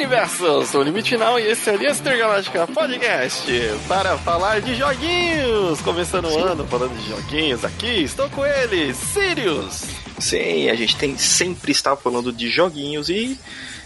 Universos, o limite final e esse é o Aliança Intergaláctica Podcast para falar de joguinhos. Começando o ano falando de joguinhos aqui, estou com ele, Sirius. Sim, a gente tem sempre está falando de joguinhos e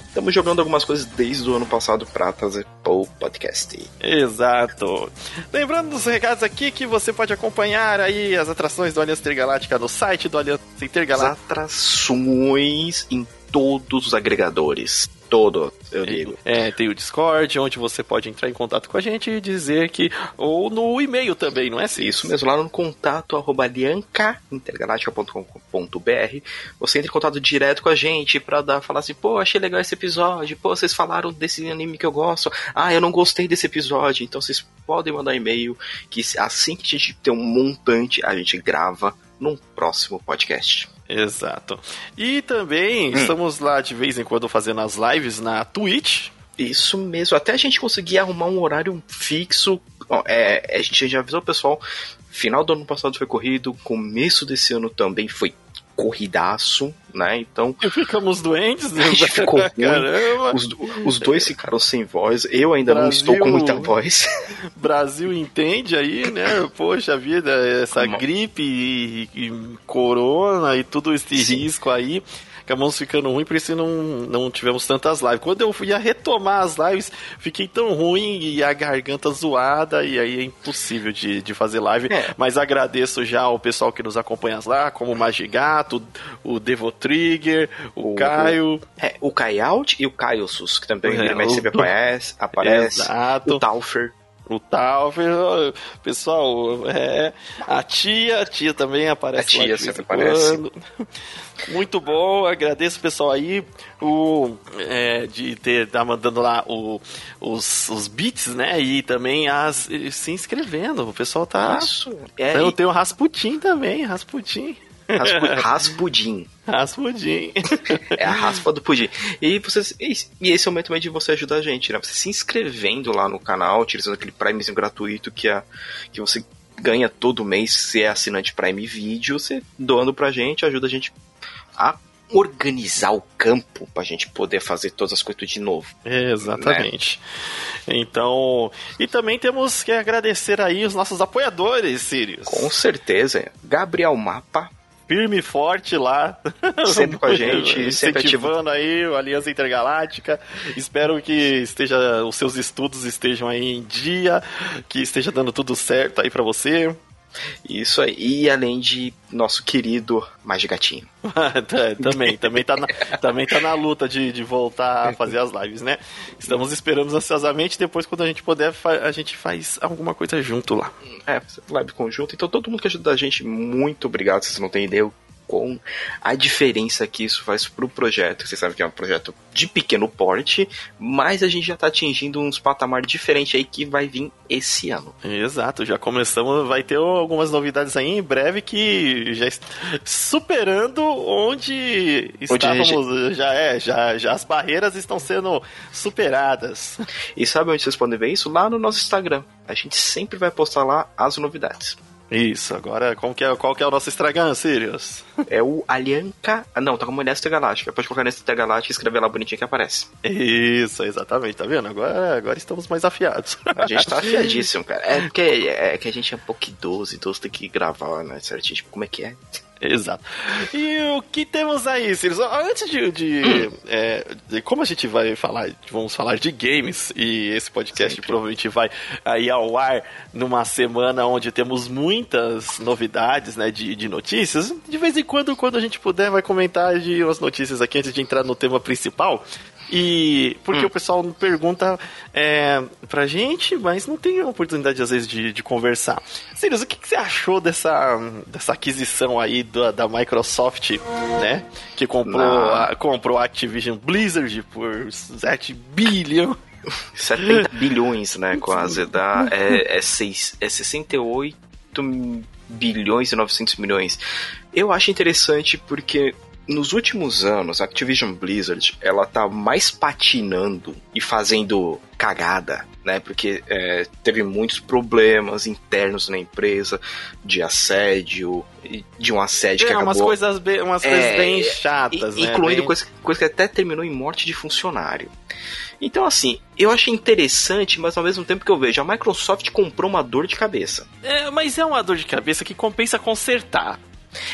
estamos jogando algumas coisas desde o ano passado para trazer o podcast. Exato. Lembrando dos recados aqui que você pode acompanhar aí as atrações do Aliança Intergaláctica no site do Aliança Intergaláctica. As atrações em todos os agregadores todo, eu digo. É, tem o Discord, onde você pode entrar em contato com a gente e dizer que. Ou no e-mail também, não é assim? Isso mesmo, lá no contato arroba aliancaintergaláctica.com.br. Você entra em contato direto com a gente pra dar, falar assim, pô, achei legal esse episódio, pô, vocês falaram desse anime que eu gosto, ah, eu não gostei desse episódio, então vocês podem mandar e-mail que assim que a gente tem um montante, a gente grava num próximo podcast. Exato. E também hum. estamos lá de vez em quando fazendo as lives na Twitch. Isso mesmo, até a gente conseguir arrumar um horário fixo. É, a gente já avisou o pessoal. Final do ano passado foi corrido, começo desse ano também foi corridaço, né? Então. E ficamos doentes, né? ficou Caramba. Os, os dois ficaram sem voz. Eu ainda Brasil, não estou com muita voz. Brasil entende aí, né? Poxa vida, essa gripe e, e, corona e tudo esse Sim. risco aí acabamos ficando ruim, por isso não, não tivemos tantas lives. Quando eu ia retomar as lives, fiquei tão ruim e a garganta zoada, e aí é impossível de, de fazer live. É. Mas agradeço já ao pessoal que nos acompanha lá, como o Magigato, o Devo Trigger, o, o Caio. É, o e o Kaiosus, que também é, sempre aparece, aparece. Exato. O Taufer o tal, pessoal, é, a tia, a tia também aparece. A tia sempre aparece. Muito bom, agradeço o pessoal aí o, é, de ter tá mandando lá o, os, os beats, né? E também as se inscrevendo. O pessoal tá. Isso. É, Eu tenho o Rasputin também, Rasputin. Raspudim. Raspudim. É a raspa do pudim. E, vocês, e esse é o momento também de você ajudar a gente, né? Você se inscrevendo lá no canal, utilizando aquele Primezinho gratuito que, é, que você ganha todo mês se é assinante Prime Video, você doando pra gente, ajuda a gente a organizar o campo pra gente poder fazer todas as coisas de novo. Exatamente. Né? Então, e também temos que agradecer aí os nossos apoiadores, Sirius. Com certeza. Gabriel Mapa, firme e forte lá. Sempre com a gente, incentivando aí a Aliança Intergaláctica. Espero que esteja os seus estudos estejam aí em dia, que esteja dando tudo certo aí para você. Isso aí. E além de nosso querido Magigatinho. É, também, também tá, na, também tá na luta de, de voltar a fazer as lives, né? Estamos esperando ansiosamente, depois quando a gente puder, a gente faz alguma coisa junto lá. É, live conjunto. Então todo mundo que ajuda a gente, muito obrigado. Vocês não têm ideia com a diferença que isso faz pro projeto. Vocês sabem que é um projeto de pequeno porte, mas a gente já tá atingindo uns patamares diferentes aí que vai vir esse ano. Exato, já começamos, vai ter algumas novidades aí em breve que já superando onde, onde estávamos, gente... já é, já, já as barreiras estão sendo superadas. E sabe onde vocês podem ver isso? Lá no nosso Instagram. A gente sempre vai postar lá as novidades. Isso, agora qual que é, qual que é o nosso Instagram, Sirius? É o Alianca. Ah, não, tá como Nesta Galáctica. Pode colocar Nesta Galáctica e escrever lá bonitinho que aparece. Isso, exatamente, tá vendo? Agora, agora estamos mais afiados. A gente tá afiadíssimo, cara. É porque é, é que a gente é um pouco idoso, idoso tem que gravar, né, certinho? Tipo, como é que é? Exato. E o que temos aí, Sirius? Antes de, de, hum. é, de, Como a gente vai falar, vamos falar de games, e esse podcast Sempre. provavelmente vai aí ao ar numa semana onde temos muitas novidades, né, de, de notícias. De vez em quando, quando a gente puder, vai comentar de umas notícias aqui antes de entrar no tema principal. E porque hum. o pessoal pergunta é, pra gente, mas não tem oportunidade às vezes de, de conversar. Sirius, o que, que, você achou dessa, dessa aquisição aí da, da Microsoft, né? Que comprou, a, comprou a Activision Blizzard por 7 bilhões. 70 bilhões, né? Quase. Dá, é, é, seis, é 68 bilhões e 900 milhões. Eu acho interessante porque nos últimos anos, a Activision Blizzard, ela tá mais patinando e fazendo cagada, né? Porque é, teve muitos problemas internos na empresa, de assédio, de um assédio é, que acabou... umas coisas bem, umas É, coisas bem chatas, né? Incluindo Bem- coisa, coisa que até terminou em morte de funcionário. Então, assim, eu achei interessante, mas ao mesmo tempo que eu vejo, a Microsoft comprou uma dor de cabeça. É, mas é uma dor de cabeça que compensa consertar.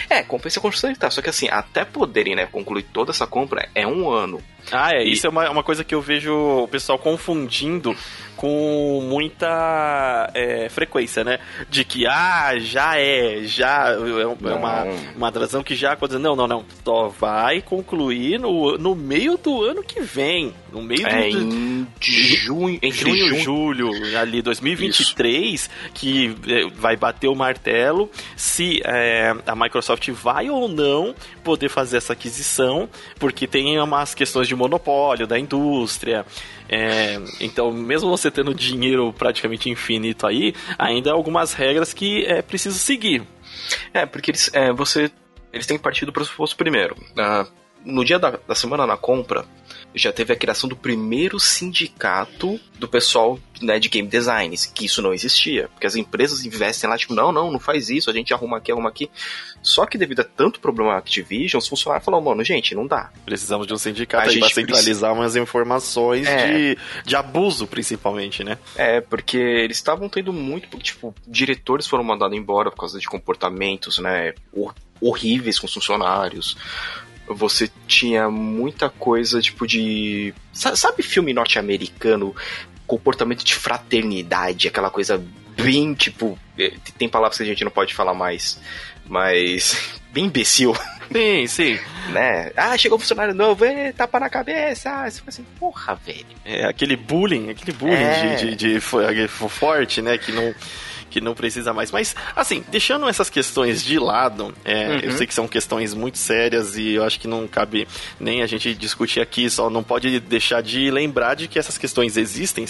É, compensa consertar, só que assim, até poderem, né, concluir toda essa compra, é um ano. Ah, é. E- Isso é uma, uma coisa que eu vejo o pessoal confundindo com muita é, frequência, né? De que, ah, já é, já é, é uma, uma atração que já aconteceu. Não, não, não. Só vai concluir no, no meio do ano que vem. No meio É do, em junho, entre junho, junho, julho, ali 2023, que é, vai bater o martelo se é, a Microsoft vai ou não poder fazer essa aquisição, porque tem umas questões de monopólio da indústria. É, então, mesmo você tendo dinheiro praticamente infinito aí, ainda há algumas regras que é preciso seguir. É, porque eles, é, você, eles têm partido do pressuposto primeiro. Ah, no dia da, da semana na compra, já teve a criação do primeiro sindicato do pessoal né, de game designs, que isso não existia. Porque as empresas investem lá, tipo, não, não, não faz isso, a gente arruma aqui, arruma aqui. Só que devido a tanto problema Activision, os funcionários falaram, mano, gente, não dá. Precisamos de um sindicato A aí gente centralizar umas informações É. de, de abuso, principalmente, né? É, porque eles estavam tendo muito, tipo, diretores foram mandados embora por causa de comportamentos, né, hor- horríveis com os funcionários. Você tinha muita coisa, tipo, de... sa- Sabe filme norte-americano? Comportamento de fraternidade, aquela coisa bem, tipo... eh, Tem palavras que a gente não pode falar mais, mas... Bem imbecil, Sim, sim. né? Ah, chegou um funcionário novo, ê, tapa na cabeça. Você fica assim, porra, velho. É aquele bullying, aquele bullying É. de, de, de fo- forte, né? Que não, que não precisa mais. Mas, assim, deixando essas questões de lado, é, Uhum. eu sei que são questões muito sérias e eu acho que não cabe nem a gente discutir aqui, só não pode deixar de lembrar de que essas questões existem.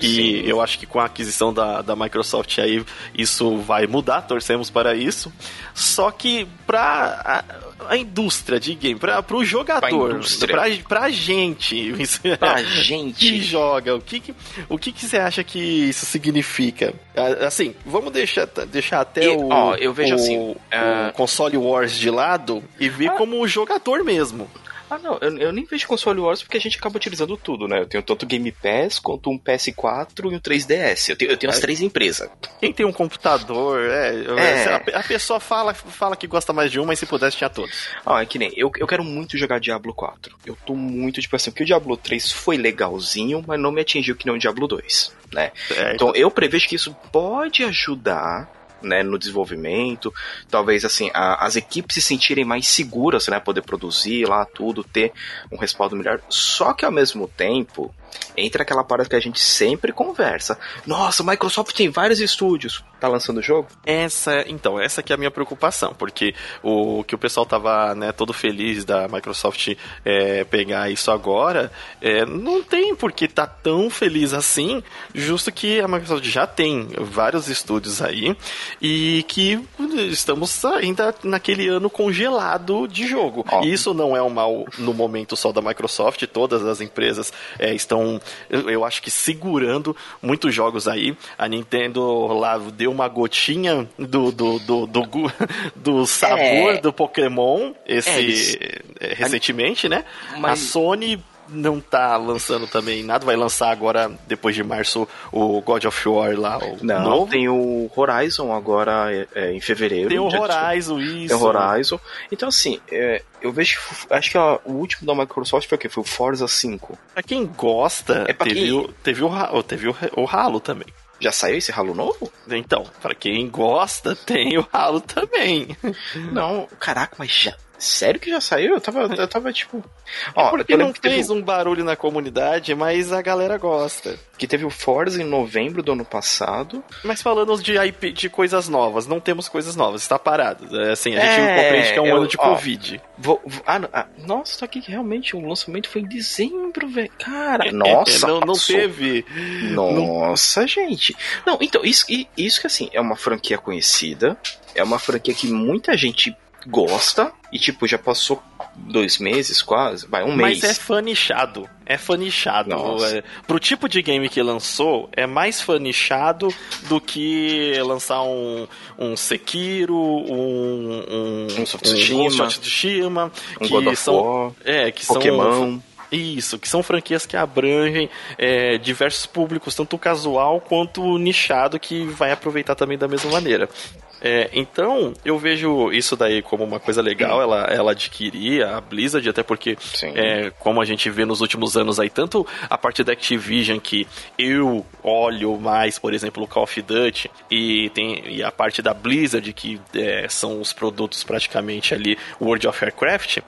E Sim. eu acho que com a aquisição da, da Microsoft aí, isso vai mudar, torcemos para isso. Só que pra a, indústria de game, pra, pro jogador, indústria. pra, pra gente, é- Pra que gente. joga, o que que, o que que você acha que isso significa? Ah, Assim, vamos deixar, deixar até E, o, ó, eu vejo o- assim, o ah, console wars de lado e ver Ah. como o jogador mesmo. Ah, não, eu, eu nem vejo console wars porque a gente acaba utilizando tudo, né? Eu tenho tanto Game Pass quanto um PS4 e um 3DS. Eu tenho, eu tenho as É. três empresas. Quem tem um computador, é, É. A, a pessoa fala, fala que gosta mais de um, mas se pudesse tinha todos. Ah, é que nem, eu, eu quero muito jogar Diablo 4. Eu tô muito, tipo assim, porque o Diablo 3 foi legalzinho, mas não me atingiu que nem o Diablo 2, né? É, Então eu prevejo que isso pode ajudar. Né, no desenvolvimento, talvez assim a- as equipes se sentirem mais seguras, né, poder produzir lá tudo, ter um respaldo melhor. Só que ao mesmo tempo entra aquela parada que a gente sempre conversa. Nossa, a Microsoft tem vários estúdios, tá lançando o jogo? Essa, então, essa que é a minha preocupação, porque o que o pessoal tava, né, todo feliz da Microsoft é, pegar isso agora, é, não tem por que tá tão feliz assim, justo que a Microsoft já tem vários estúdios aí e que estamos ainda naquele ano congelado de jogo. Isso não é um mal no momento só da Microsoft, todas as empresas é, estão, eu, eu acho que segurando muitos jogos aí. A Nintendo lá deu uma gotinha do, do, do, do, do sabor É. do Pokémon esse, É, eles- é, recentemente, né? Mas- A Sony não tá lançando também nada, vai lançar agora, depois de março, o God of War lá, Não, novo. tem o Horizon agora é, é, em fevereiro. Tem o Horizon, isso. Tem o Horizon. Então, assim, é, eu vejo. que- Acho que ó, o último da Microsoft foi o quê? Foi o Forza 5. Pra quem gosta, É pra teve, quem- O, teve, o, teve o, o Halo também. Já saiu esse Halo novo? Então, pra quem gosta, tem o Halo também. Não, caraca, mas já. Sério que já saiu? Eu tava, eu tava tipo. Ó, Porque eu não fez um barulho na comunidade, mas a galera gosta. que teve o Forza em novembro do ano passado. Mas falando de IP, de coisas novas, não temos coisas novas, está parado. É, Assim, a gente É, compreende que é um eu- ano de ó, Covid. Vou, vou- ah, não, ah, nossa, aqui que realmente o lançamento foi em dezembro, velho. Cara, nossa, não, não teve. Nossa, gente. Não, então, isso, isso que assim, é uma franquia conhecida, é uma franquia que muita gente gosta e, tipo, já passou dois meses quase, vai, um Mas mês. é fanichado. É fanichado. É, pro tipo de game que lançou, é mais fanichado do que lançar um, um Sekiro, um. Um, Um of Tsushima. Um que God of são. War, É, que Pokémon. são. Isso, que são franquias que abrangem é, diversos públicos, tanto casual quanto nichado, que vai aproveitar também da mesma maneira. É, então, eu vejo isso daí como uma coisa legal, ela, ela adquirir a Blizzard, até porque, é, como a gente vê nos últimos anos aí, tanto a parte da Activision, que eu olho mais, por exemplo, o Call of Duty, e, tem, e a parte da Blizzard, que é, são os produtos praticamente ali, World of Warcraft,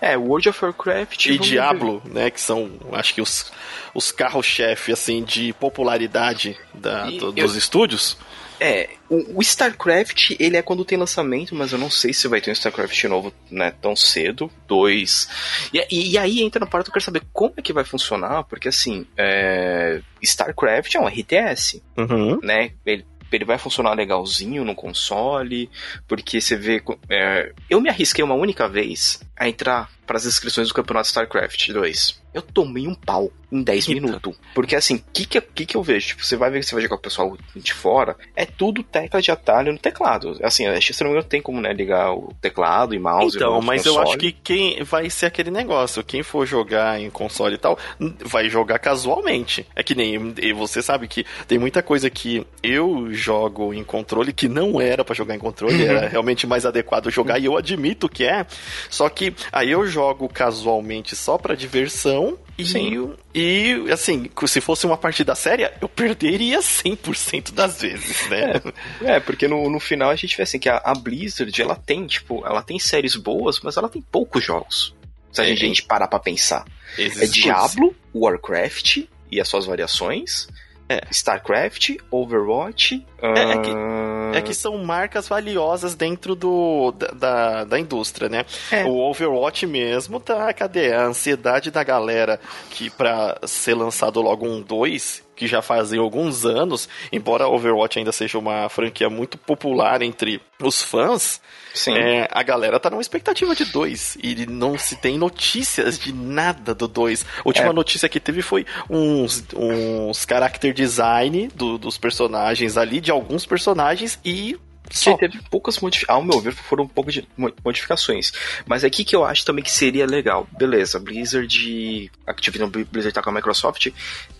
É, World of Warcraft e vamos ver. Diablo, né, que são, acho que os, os carros-chefe, assim, de popularidade da, do- eu- dos estúdios. É, o, o StarCraft, ele é quando tem lançamento, mas eu não sei se vai ter um StarCraft novo, né, tão cedo. Dois. E, e, e aí entra na parte que eu quero saber como é que vai funcionar, porque assim, é, StarCraft é um RTS, Uhum. né? Ele, ele vai funcionar legalzinho no console, porque você vê. é, eu me arrisquei uma única vez a entrar para as inscrições do campeonato StarCraft 2. Eu tomei um pau em 10 Eita. minutos. Porque assim, o que, que, que que eu vejo? Tipo, você vai ver que você vai jogar com o pessoal de fora, é tudo tecla de atalho no teclado. Assim, acho que se não me engano tem como né, ligar o teclado e mouse Então, no mas eu console. acho que quem vai ser aquele negócio, quem for jogar em console e tal, vai jogar casualmente. É que nem e você sabe que tem muita coisa que eu jogo em controle que não era pra jogar em controle, Uhum. era realmente mais adequado jogar e eu admito que é. Só que aí eu jogo casualmente só pra diversão e Sim. e assim, se fosse uma partida séria, eu perderia 100% das vezes, né? É, porque no, no final a gente vê assim que a, a Blizzard, ela tem, tipo, ela tem séries boas, mas ela tem poucos jogos. Se a É. gente parar pra pensar. Esses É Diablo, Warcraft e as suas variações. É. StarCraft, Overwatch. é que- ahn, É que são marcas valiosas dentro do, da, da, da indústria, né? É. O Overwatch mesmo, tá, cadê? A ansiedade da galera que pra ser lançado logo um 2, que já fazem alguns anos, embora Overwatch ainda seja uma franquia muito popular entre os fãs, Sim. é, a galera tá numa expectativa de dois e não se tem notícias de nada do dois. A última É. notícia que teve foi uns, uns character design do- dos personagens ali, de alguns personagens e só. Teve poucas modificações. Ao meu ver, foram poucas modificações. Mas aqui que eu acho também que seria legal. Beleza, Blizzard. Activision Blizzard tá com a Microsoft.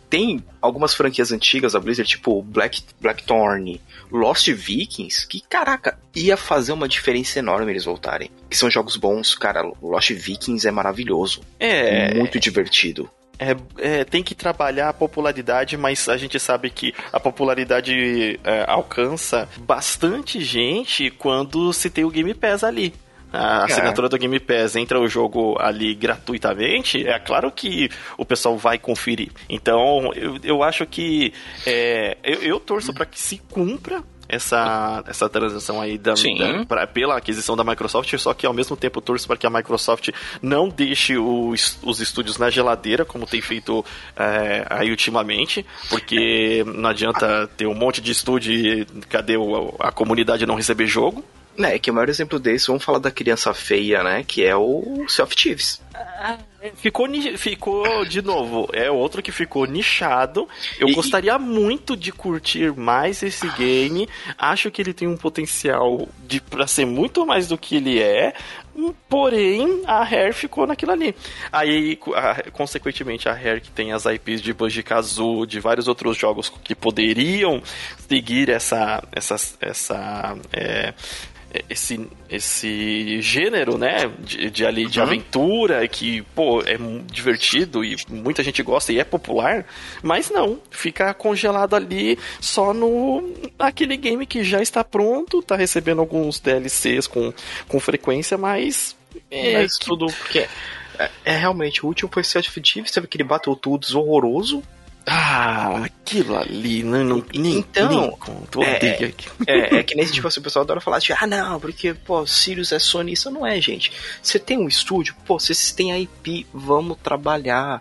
Tem algumas franquias antigas da Blizzard, tipo Black, Blackthorn, Lost Vikings, que, caraca, ia fazer uma diferença enorme eles voltarem. Que são jogos bons, cara. Lost Vikings é maravilhoso. É, Muito divertido. é, é, tem que trabalhar a popularidade, mas a gente sabe que a popularidade é, alcança bastante gente quando se tem o Game Pass ali. A É. assinatura do Game Pass entra o jogo ali gratuitamente, é claro que o pessoal vai conferir. Então, eu, eu acho que é, eu, eu torço para que se cumpra essa, essa transação aí da, da- pra- pela aquisição da Microsoft, só que ao mesmo tempo torço para que a Microsoft não deixe os, os estúdios na geladeira, como tem feito é, aí ultimamente, porque não adianta ter um monte de estúdio e cadê o- a comunidade não receber jogo. É, que o maior exemplo desse, vamos falar da criança feia, né? Que é o Sea of Thieves. Ficou, ficou de novo, é outro que ficou nichado. Eu E- gostaria muito de curtir mais esse game. Acho que ele tem um potencial de para ser muito mais do que ele é. Porém, a Rare ficou naquilo ali. Aí, a- consequentemente, a Rare que tem as IPs de Banjo-Kazooie, de vários outros jogos que poderiam seguir essa, essa, essa é, esse, esse gênero, né, de, de ali de Uhum. aventura que, pô, é divertido e muita gente gosta e é popular, mas não, fica congelado ali só no naquele game que já está pronto, tá recebendo alguns DLCs com, com frequência, mas é, Mas que- tudo porque. É, é realmente, o último foi Sea of Thieves, teve aquele Battletoads horroroso. Ah, aquilo ali, não, não nem, Então, nem conto, é, aquilo. É, é que nesse tipo assim, o pessoal adora falar assim, ah não, porque, pô, Sirius é Sony, isso não é, gente. Você tem um estúdio, pô, vocês têm a IP, vamos trabalhar.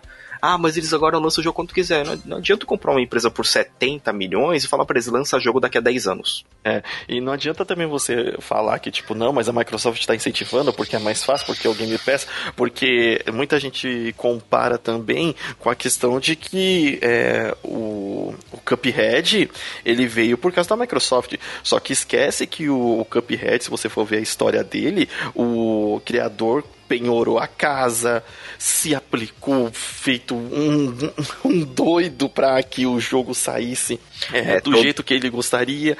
Ah, mas eles agora lançam o jogo quando quiser. Não, não adianta comprar uma empresa por 70 milhões e falar pra eles lança jogo daqui a 10 anos. É, e não adianta também você falar que, tipo, não, mas a Microsoft está incentivando porque é mais fácil, porque é o Game Pass, porque muita gente compara também com a questão de que é, o, o Cuphead, ele veio por causa da Microsoft, só que esquece que o, o Cuphead, se você for ver a história dele, o criador penhorou a casa, se aplicou, feito um, um doido para que o jogo saísse é, é, do todo... jeito que ele gostaria.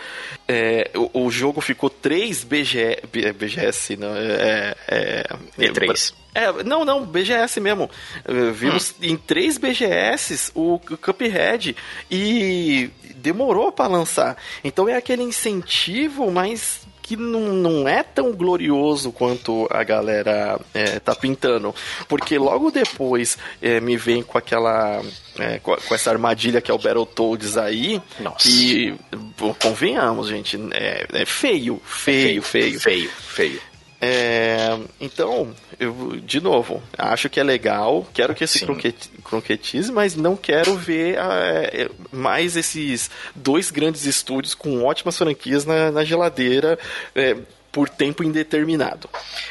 É, o, o, jogo ficou 3 BG, BGS, não, é, é, E3. É, não, não, BGS mesmo. Vimos hum. em três BGS o Cuphead e demorou para lançar. Então é aquele incentivo, mas que não, não é tão glorioso quanto a galera é, tá pintando. Porque logo depois é, me vem com aquela. É, com, com, essa armadilha que é o Battletoads aí. Nossa. E convenhamos, gente, é, é feio, feio, feio. Feio, feio. É, então, eu, de novo, acho que é legal, quero que esse croquetize, mas não quero ver é, mais esses dois grandes estúdios com ótimas franquias na, na geladeira é, por tempo indeterminado.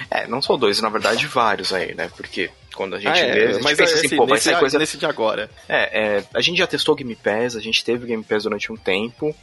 É, não só dois, na verdade vários aí, né? Porque quando a gente ah, é, vê, a gente mas pensa assim, esse, pô, vai ser coisa... nesse de agora. É, é, a gente já testou Game Pass, a gente teve Game Pass durante um tempo.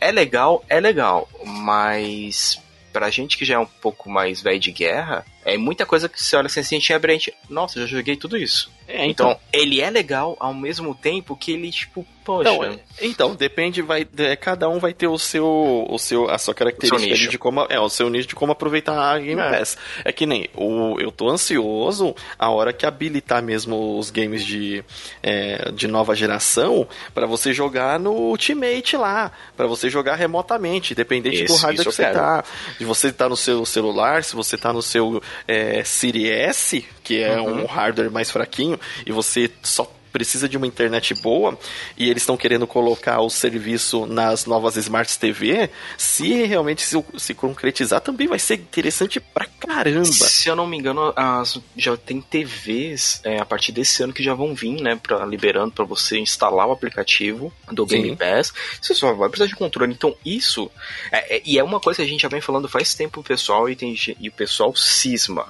É legal, é legal, mas pra gente que já é um pouco mais velho de guerra, é muita coisa que você olha assim, assim abre a gente, nossa, já joguei tudo isso. É, então, então, ele é legal ao mesmo tempo que ele, tipo, poxa. Então, então depende, vai, é, cada um vai ter o seu, o seu, a sua característica de como, é, o seu nicho de como aproveitar a Game é. Pass. É que nem, o, eu tô ansioso a hora que habilitar mesmo os games de, é, de nova geração para você jogar no Ultimate lá, para você jogar remotamente, independente do hardware que você tá. De você tá no seu celular, se você tá no seu é, Series S, que é uhum. um hardware mais fraquinho, e você só precisa de uma internet boa e eles estão querendo colocar o serviço nas novas Smart TV, se realmente se, se, concretizar, também vai ser interessante pra caramba. Se eu não me engano, as, já tem TVs é, a partir desse ano que já vão vir, né, pra, liberando para você instalar o aplicativo do Game Sim. Pass. Você só vai precisar de controle. Então, isso. É, é, e é uma coisa que a gente já vem falando faz tempo, pessoal, e, tem, e o pessoal cisma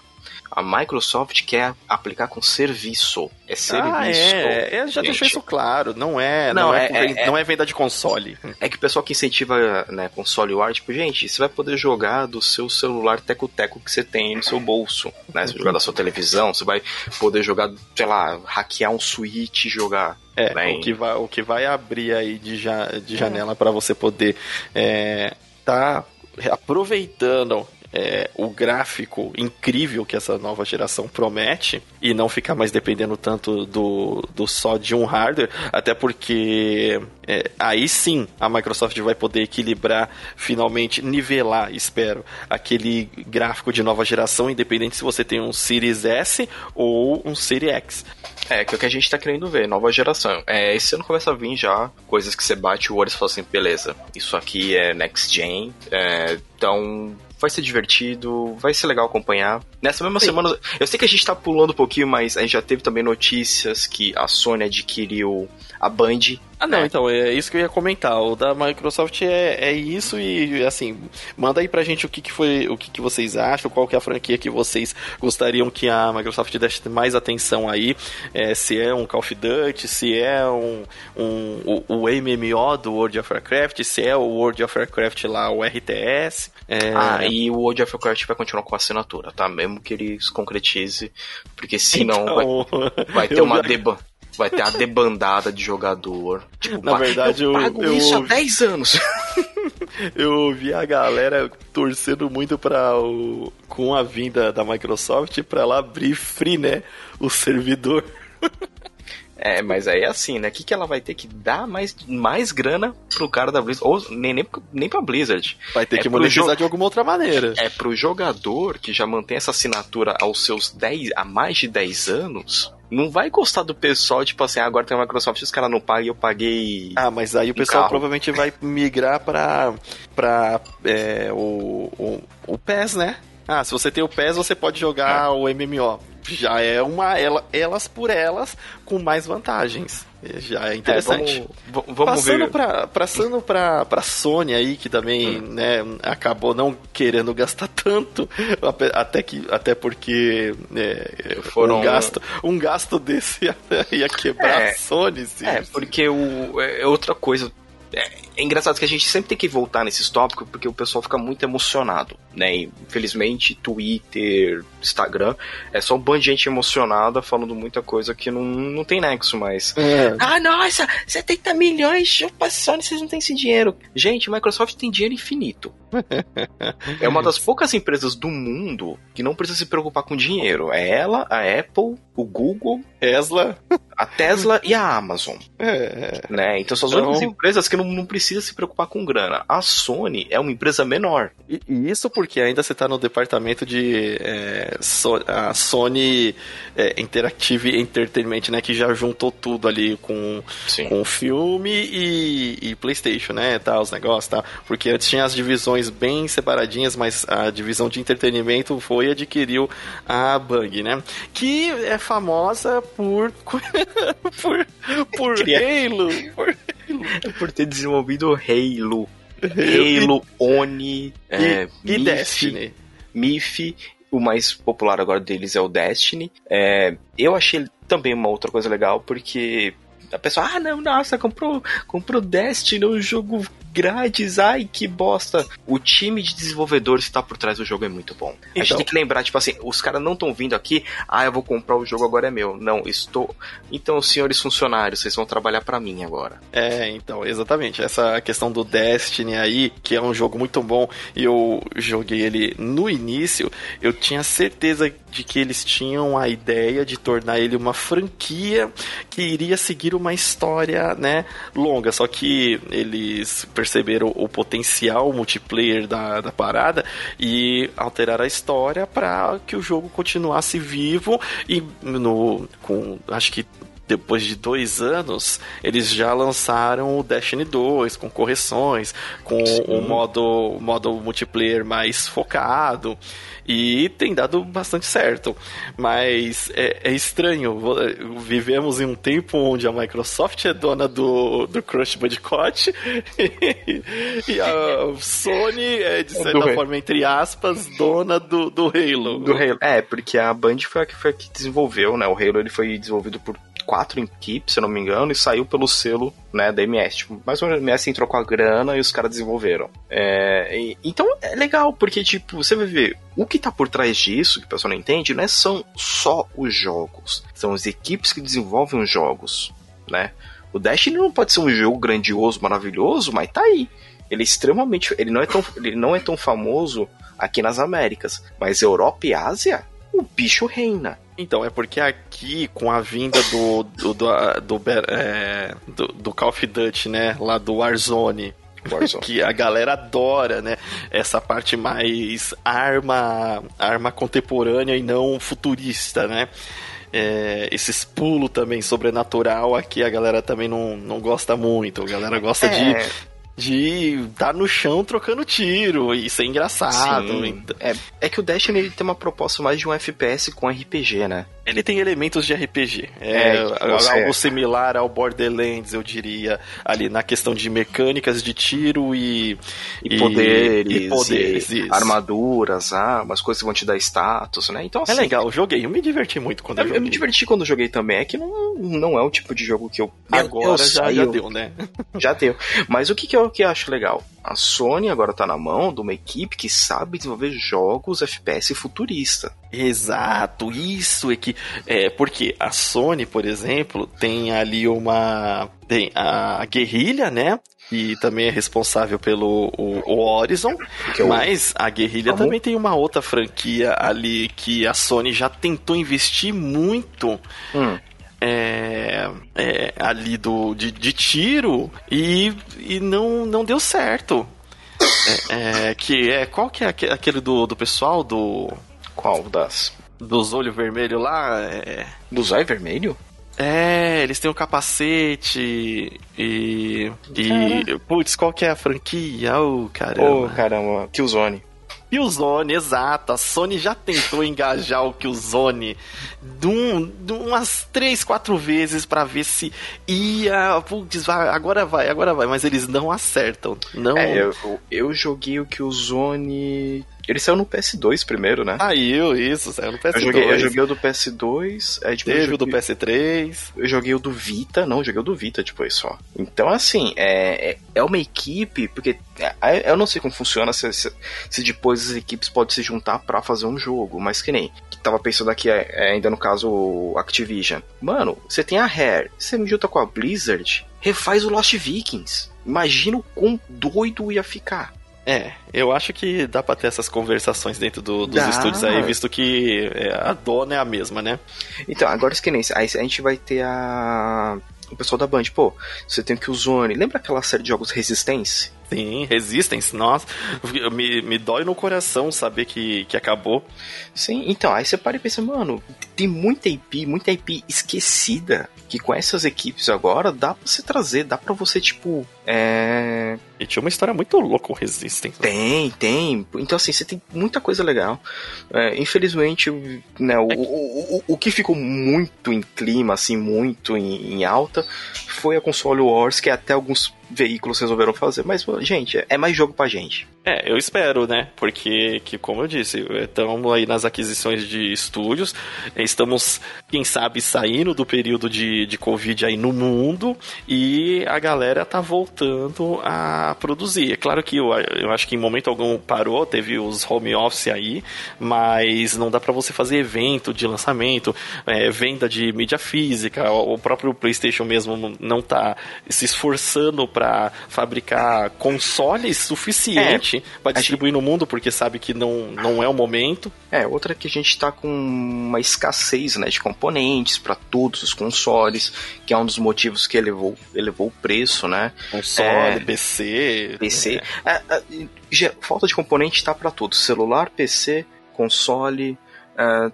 a Microsoft quer aplicar com serviço. É serviço. Ah, é, é já gente. deixou isso claro. Não é, não, não é, é, é, não é venda de console. É que o pessoal que incentiva né, console war, tipo, gente, você vai poder jogar do seu celular teco-teco que você tem no seu bolso. Né? Você vai jogar da sua televisão, você vai poder jogar, sei lá, hackear um Switch e jogar. É, bem. o que, vai, o que vai abrir aí de, ja, de janela para você poder é, tá aproveitando é, o gráfico incrível que essa nova geração promete e não ficar mais dependendo tanto do, do só de um hardware, até porque é, aí sim a Microsoft vai poder equilibrar, finalmente nivelar, espero, aquele gráfico de nova geração, independente se você tem um Series S ou um Series X. É, que é o que a gente tá querendo ver, nova geração. É, esse ano começa a vir já coisas que você bate o olho e fala assim, beleza, isso aqui é next gen, é, então vai ser divertido, vai ser legal acompanhar. Nessa mesma Sim. semana, eu sei que a gente tá pulando um pouquinho, mas a gente já teve também notícias que a Sony adquiriu a Band. Ah, não, é. então, é isso que eu ia comentar. O da Microsoft é, é isso e, assim, manda aí pra gente o que, que foi, o que, que vocês acham, qual que é a franquia que vocês gostariam que a Microsoft desse mais atenção aí, é, se é um Call of Duty, se é um, um o, o, MMO do World of Warcraft, se é o World of Warcraft lá, o RTS. É... Ah, e o World of Warcraft vai continuar com a assinatura, tá? Mesmo que ele se concretize, porque senão então, vai, vai ter uma deba vai ter a debandada de jogador. Tipo, Na verdade, eu, eu pago eu, isso eu... há 10 anos. eu ouvi a galera torcendo muito para o com a vinda da Microsoft para ela abrir free, né, o servidor. É, mas aí é assim, né? O que, que ela vai ter que dar mais, mais grana pro cara da Blizzard? Ou nem, nem, nem pra Blizzard. Vai ter é que monetizar de alguma outra maneira. É pro jogador que já mantém essa assinatura aos seus 10, a mais de 10 anos, não vai gostar do pessoal, tipo assim, ah, agora tem a Microsoft, os caras não pagam eu paguei. Ah, mas aí o pessoal carro. provavelmente vai migrar pra, pra é, o, o, o PES, né? Ah, se você tem o PES, você pode jogar é. o MMO já é uma ela, elas por elas com mais vantagens. Já é interessante. É, vamos, vamos passando ver. Pra, passando pra, pra Sony aí, que também hum. né, acabou não querendo gastar tanto, até, que, até porque é, Foram... um, gasto, um gasto desse ia, ia quebrar é, a Sony. Sim. É, porque o, é outra coisa é, é, engraçado que a gente sempre tem que voltar nesses tópicos porque o pessoal fica muito emocionado, né? E, infelizmente, Twitter, Instagram, é só um bando de gente emocionada falando muita coisa que não, não tem nexo mais. É. Ah, nossa, 70 milhões, chupa Sony, vocês não têm esse dinheiro. Gente, Microsoft tem dinheiro infinito. é uma das poucas empresas do mundo que não precisa se preocupar com dinheiro. É ela, a Apple, o Google, Tesla, a Tesla e a Amazon. É. Né? Então são as únicas então... empresas que não, não precisa se preocupar com grana. A Sony é uma empresa menor. E, e isso porque ainda você está no departamento de é, so, a Sony é, Interactive Entertainment, né? Que já juntou tudo ali com, com filme e, e PlayStation, né? Tá, os negócios, tá? Porque antes tinha as divisões bem separadinhas, mas a divisão de entretenimento foi e adquiriu a Bang, né? Que é famosa por. por. por Halo. Por, por ter desenvolvido Halo. Halo, Oni, e, é, e Mif, Destiny. Mif, o mais popular agora deles é o Destiny. É, eu achei também uma outra coisa legal, porque a pessoa, ah, não, nossa, comprou, comprou Destiny, um jogo grátis, ai que bosta. O time de desenvolvedores que tá por trás do jogo é muito bom. Então, a gente então. tem que lembrar, tipo assim, os caras não estão vindo aqui, ah, eu vou comprar o jogo agora é meu. Não, estou. Então, senhores funcionários, vocês vão trabalhar para mim agora. É, então, exatamente. Essa questão do Destiny aí, que é um jogo muito bom, e eu joguei ele no início, eu tinha certeza de que eles tinham a ideia de tornar ele uma franquia que iria seguir uma história, né, longa. Só que eles perceberam o potencial multiplayer da, da parada e alteraram a história para que o jogo continuasse vivo e no com acho que depois de dois anos, eles já lançaram o Destiny 2 com correções, com o um modo, modo multiplayer mais focado. E tem dado bastante certo. Mas é, é, estranho. Vivemos em um tempo onde a Microsoft é dona do, do Crush Bandicoot e a Sony é, de certa do forma, entre aspas, dona do, do Halo. Do Halo. É, porque a Band foi a que, foi a que desenvolveu, né? O Halo ele foi desenvolvido por quatro equipes, se não me engano, e saiu pelo selo né, da MS. Tipo, menos a MS entrou com a grana e os caras desenvolveram. É, e, então é legal, porque tipo, você vai ver, o que tá por trás disso, que o pessoal não entende, não é, são só os jogos. São as equipes que desenvolvem os jogos, né? O Destiny não pode ser um jogo grandioso, maravilhoso, mas tá aí. Ele é extremamente. Ele não é tão, ele não é tão famoso aqui nas Américas. Mas Europa e Ásia, o bicho reina. Então, é porque aqui, com a vinda do do, do, do, é, do, do Call of Duty, né, lá do Warzone, Warzone. que a galera adora, né? Essa parte mais arma, arma contemporânea e não futurista, né? É, esses pulos também sobrenatural aqui a galera também não, não gosta muito. A galera gosta é. de de estar tá no chão trocando tiro e ser engraçado. Então... É, é que o Destiny ele tem uma proposta mais de um FPS com RPG, né? Ele tem elementos de RPG. É, é algo similar ao Borderlands, eu diria, ali na questão de mecânicas de tiro e, e, e poderes, e poderes e armaduras, armas, coisas que vão te dar status, né? Então, é assim, é legal, eu joguei, eu me diverti muito quando eu, eu joguei. Eu me diverti quando joguei também, é que não, não é o tipo de jogo que eu... Agora já, já deu, né? já deu. Mas o que, que eu que acho legal? A Sony agora tá na mão de uma equipe que sabe desenvolver jogos FPS futurista. Exato, isso é que. É, porque a Sony, por exemplo, tem ali uma. Tem a guerrilha, né? que também é responsável pelo o, o Horizon, é o... mas a Guerrilha também tem uma outra franquia ali que a Sony já tentou investir muito. Hum. É, é, ali do, de, de tiro e, e não, não deu certo. É, é, que é qual que é aquele do, do pessoal do qual das dos olhos vermelhos lá? É... Dos olhos vermelhos? É, eles têm um capacete e. E. Putz, qual que é a franquia? Oh, caramba. Oh, caramba. Killzone. Killzone, exato. A Sony já tentou engajar o Killzone de, um, de umas três, quatro vezes para ver se ia. Putz, vai, agora vai, agora vai. Mas eles não acertam. Não. É, eu, eu joguei o Killzone ele saiu no PS2 primeiro, né? Saiu, isso, saiu no PS2. Eu joguei, eu joguei o do PS2, aí tipo, Teve o do PS3. Eu joguei o do Vita, não, eu joguei o do Vita depois só. Então, assim, é, é, é uma equipe, porque é, eu não sei como funciona se, se, se, depois as equipes podem se juntar para fazer um jogo, mas que nem. Que tava pensando aqui é, é, ainda no caso Activision. Mano, você tem a Rare, você me junta com a Blizzard, refaz o Lost Vikings. Imagina o quão doido ia ficar. É, eu acho que dá pra ter essas conversações dentro do, dos dá. estúdios aí, visto que é, a dona é a mesma, né? Então, agora que nem aí a gente vai ter a o pessoal da Band, pô, você tem que o Zone. Lembra aquela série de jogos Resistance? Sim, Resistance, nossa, me, me dói no coração saber que, que acabou. Sim, então, aí você para e pensa, mano, tem muita IP, muita IP esquecida, que com essas equipes agora dá pra você trazer, dá pra você, tipo, é... E tinha uma história muito louca o Resistance. Tem, tem. Então, assim, você tem muita coisa legal. É, infelizmente, né, o, é que... o, o, o, que ficou muito em clima, assim, muito em, em alta, foi a console Wars, que até alguns veículos resolveram fazer. Mas, gente, é mais jogo pra gente. É, eu espero, né? Porque, que, como eu disse, estamos aí nas aquisições de estúdios, estamos, quem sabe, saindo do período de, de Covid aí no mundo e a galera tá voltando a produzir. É claro que eu, eu acho que em momento algum parou, teve os home office aí, mas não dá para você fazer evento de lançamento, é, venda de mídia física, o próprio PlayStation mesmo não tá se esforçando para fabricar consoles suficientes. É para distribuir gente... no mundo, porque sabe que não, não é o momento. É, outra que a gente está com uma escassez né, de componentes para todos os consoles, que é um dos motivos que elevou, elevou o preço, né? Console, é, PC. PC. É. É, é falta de componente está para tudo: celular, PC, console. É,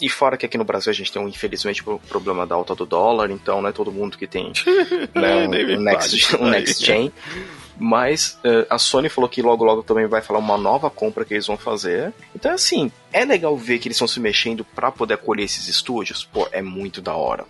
e fora que aqui no Brasil a gente tem, um, infelizmente, o problema da alta do dólar, então não é todo mundo que tem né, um, um, next, um next gen. Mas uh, a Sony falou que logo logo também vai falar uma nova compra que eles vão fazer. Então, assim, é legal ver que eles estão se mexendo para poder acolher esses estúdios. Pô, é muito da hora.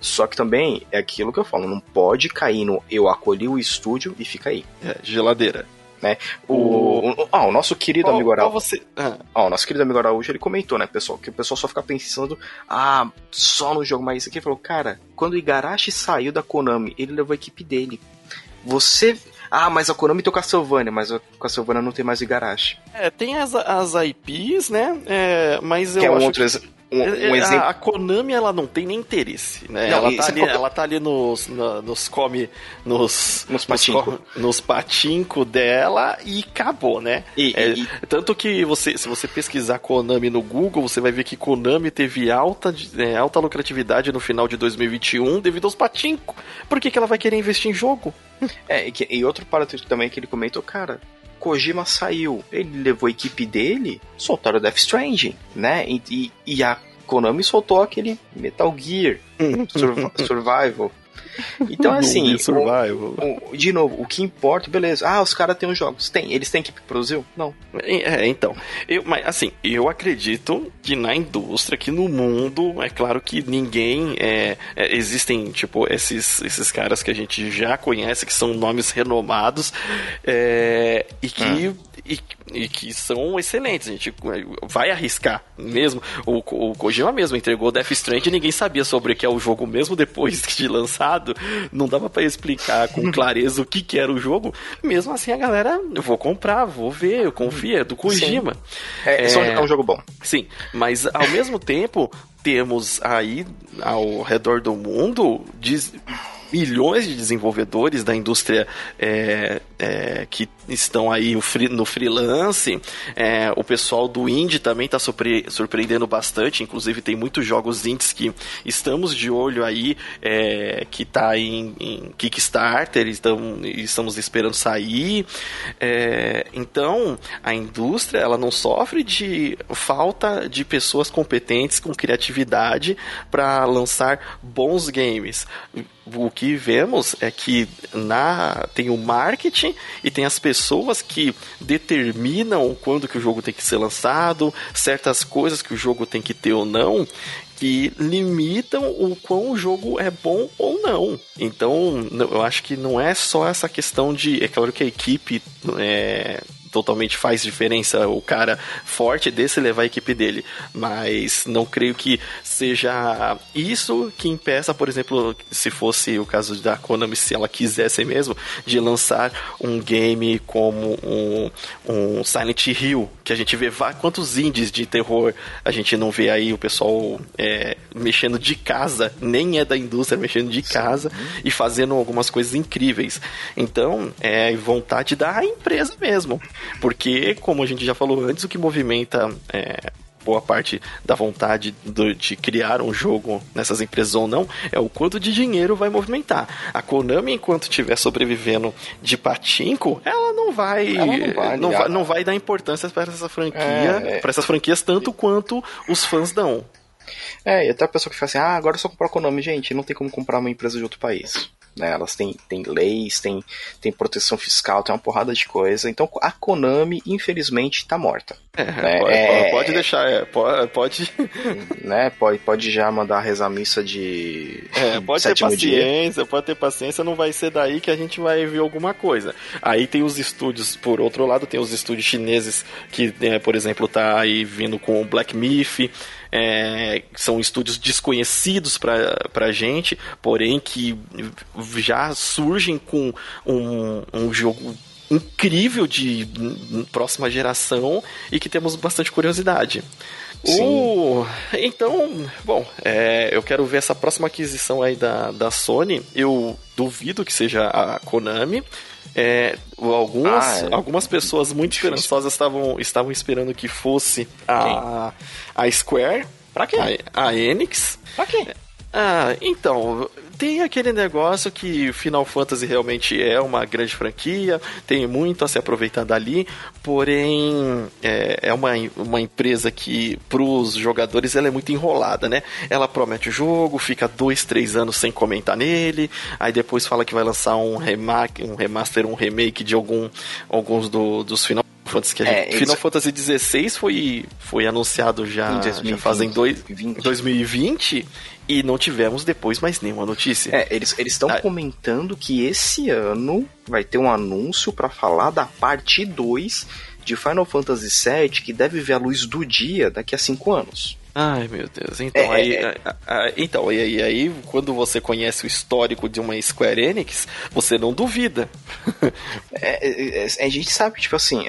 Só que também é aquilo que eu falo, não pode cair no eu acolhi o estúdio e fica aí. É, geladeira. Né? O, o, ah, o nosso querido amigo Araújo. Você... Ah. ah. o nosso querido amigo Araújo, ele comentou, né, pessoal, que o pessoal só fica pensando, ah, só no jogo, mas isso aqui ele falou, cara, quando o Igarashi saiu da Konami, ele levou a equipe dele. Você ah, mas a Konami tem o Castlevania, mas o Castlevania não tem mais Igarashi. É, tem as, as IPs, né? É, mas eu que é um acho outro que... Um, um é, é, exemplo... a, Konami ela não tem nem interesse, né? Não, ela, tá ali, ela tá ali nos, na, nos come nos nos patinco. nos, patinco dela e acabou, né? E, é, e... Tanto que você se você pesquisar Konami no Google, você vai ver que Konami teve alta é, alta lucratividade no final de 2021 devido aos patinco. Por que, que ela vai querer investir em jogo? É, e, que, e outro parâmetro também que ele comentou, cara, Kojima saiu, ele levou a equipe dele, soltaram Death Stranding, né? E, e a Konami soltou aquele Metal Gear Survival. Então, assim, o, o, de novo, o que importa, beleza. Ah, os caras têm os jogos. Tem, eles têm que produzir? Não. É, então. Eu, mas, assim, eu acredito que na indústria, que no mundo, é claro que ninguém. É, é, existem, tipo, esses, esses caras que a gente já conhece, que são nomes renomados, é, e que. Hum e, e, que são excelentes. A gente vai arriscar mesmo. O, o Kojima mesmo entregou Death Stranding e ninguém sabia sobre o que é o jogo mesmo depois de lançado. Não dava para explicar com clareza o que, que era o jogo. Mesmo assim, a galera, eu vou comprar, vou ver, eu confio, é do Kojima. É, é, é um jogo bom. Sim, mas ao mesmo tempo, temos aí ao redor do mundo. Diz, milhões de desenvolvedores da indústria é, é, que estão aí no freelance. É, o pessoal do indie também está surpre surpreendendo bastante. Inclusive tem muitos jogos indies que estamos de olho aí, é, que está em, em, Kickstarter, então estamos esperando sair. É, então a indústria ela não sofre de falta de pessoas competentes com criatividade para lançar bons games o que vemos é que na tem o marketing e tem as pessoas que determinam quando que o jogo tem que ser lançado, certas coisas que o jogo tem que ter ou não, que limitam o quão o jogo é bom ou não. Então, eu acho que não é só essa questão de. É claro que a equipe é, totalmente faz diferença o cara forte desse levar a equipe dele. Mas não creio que seja isso que impeça, por exemplo, se fosse o caso da Konami, se ela quisesse mesmo, de lançar um game como um, um Silent Hill, que a gente vê quantos indies de terror a gente não vê aí o pessoal é, mexendo de casa, nem é da indústria, mexendo de casa Sim. e fazendo algumas coisas incríveis. Então, é vontade da empresa mesmo. Porque, como a gente já falou antes, o que movimenta é, boa parte da vontade do, de criar um jogo nessas empresas ou não é o quanto de dinheiro vai movimentar. A Konami, enquanto estiver sobrevivendo de patinco, ela não vai, ela não, vai não, vai, não vai dar importância para essa franquia, é, é. para essas franquias tanto quanto os fãs dão. É, e até a pessoa que fala assim, ah, agora eu só comprar a Konami, gente, não tem como comprar uma empresa de outro país. Né? Elas têm, têm leis, têm, têm proteção fiscal, tem uma porrada de coisa. Então a Konami, infelizmente, está morta. É, né? pode, é, pode, deixar, é, pode. Pode, né? pode, pode já mandar rezar missa de. É, pode ter paciência, dia. pode ter paciência, não vai ser daí que a gente vai ver alguma coisa. Aí tem os estúdios, por outro lado, tem os estúdios chineses que, né, por exemplo, tá aí vindo com o Black Myth. É, são estúdios desconhecidos para a gente, porém que já surgem com um, um jogo incrível de próxima geração e que temos bastante curiosidade. O... Então, bom, é, eu quero ver essa próxima aquisição aí da, da Sony. Eu duvido que seja a Konami. É, algumas, ah, é. algumas pessoas muito esperançosas estavam, estavam esperando que fosse a, a Square. Pra quê? A, a Enix. Pra quê? Ah, então, tem aquele negócio que Final Fantasy realmente é uma grande franquia, tem muito a se aproveitar dali, porém é, é uma, uma empresa que para os jogadores ela é muito enrolada, né? Ela promete o jogo, fica dois, três anos sem comentar nele, aí depois fala que vai lançar um remake, um remaster, um remake de algum, alguns do, dos Final Que é, Final Fantasy XVI foi, foi anunciado já, 2020, já fazem dois, 20. 2020 e não tivemos depois mais nenhuma notícia. É, eles estão ah. comentando que esse ano vai ter um anúncio para falar da parte 2 de Final Fantasy VII que deve ver a luz do dia daqui a 5 anos. Ai, meu Deus. Então, é, aí, é, é. então e aí, aí, quando você conhece o histórico de uma Square Enix, você não duvida. É, é, é, a gente sabe, tipo assim,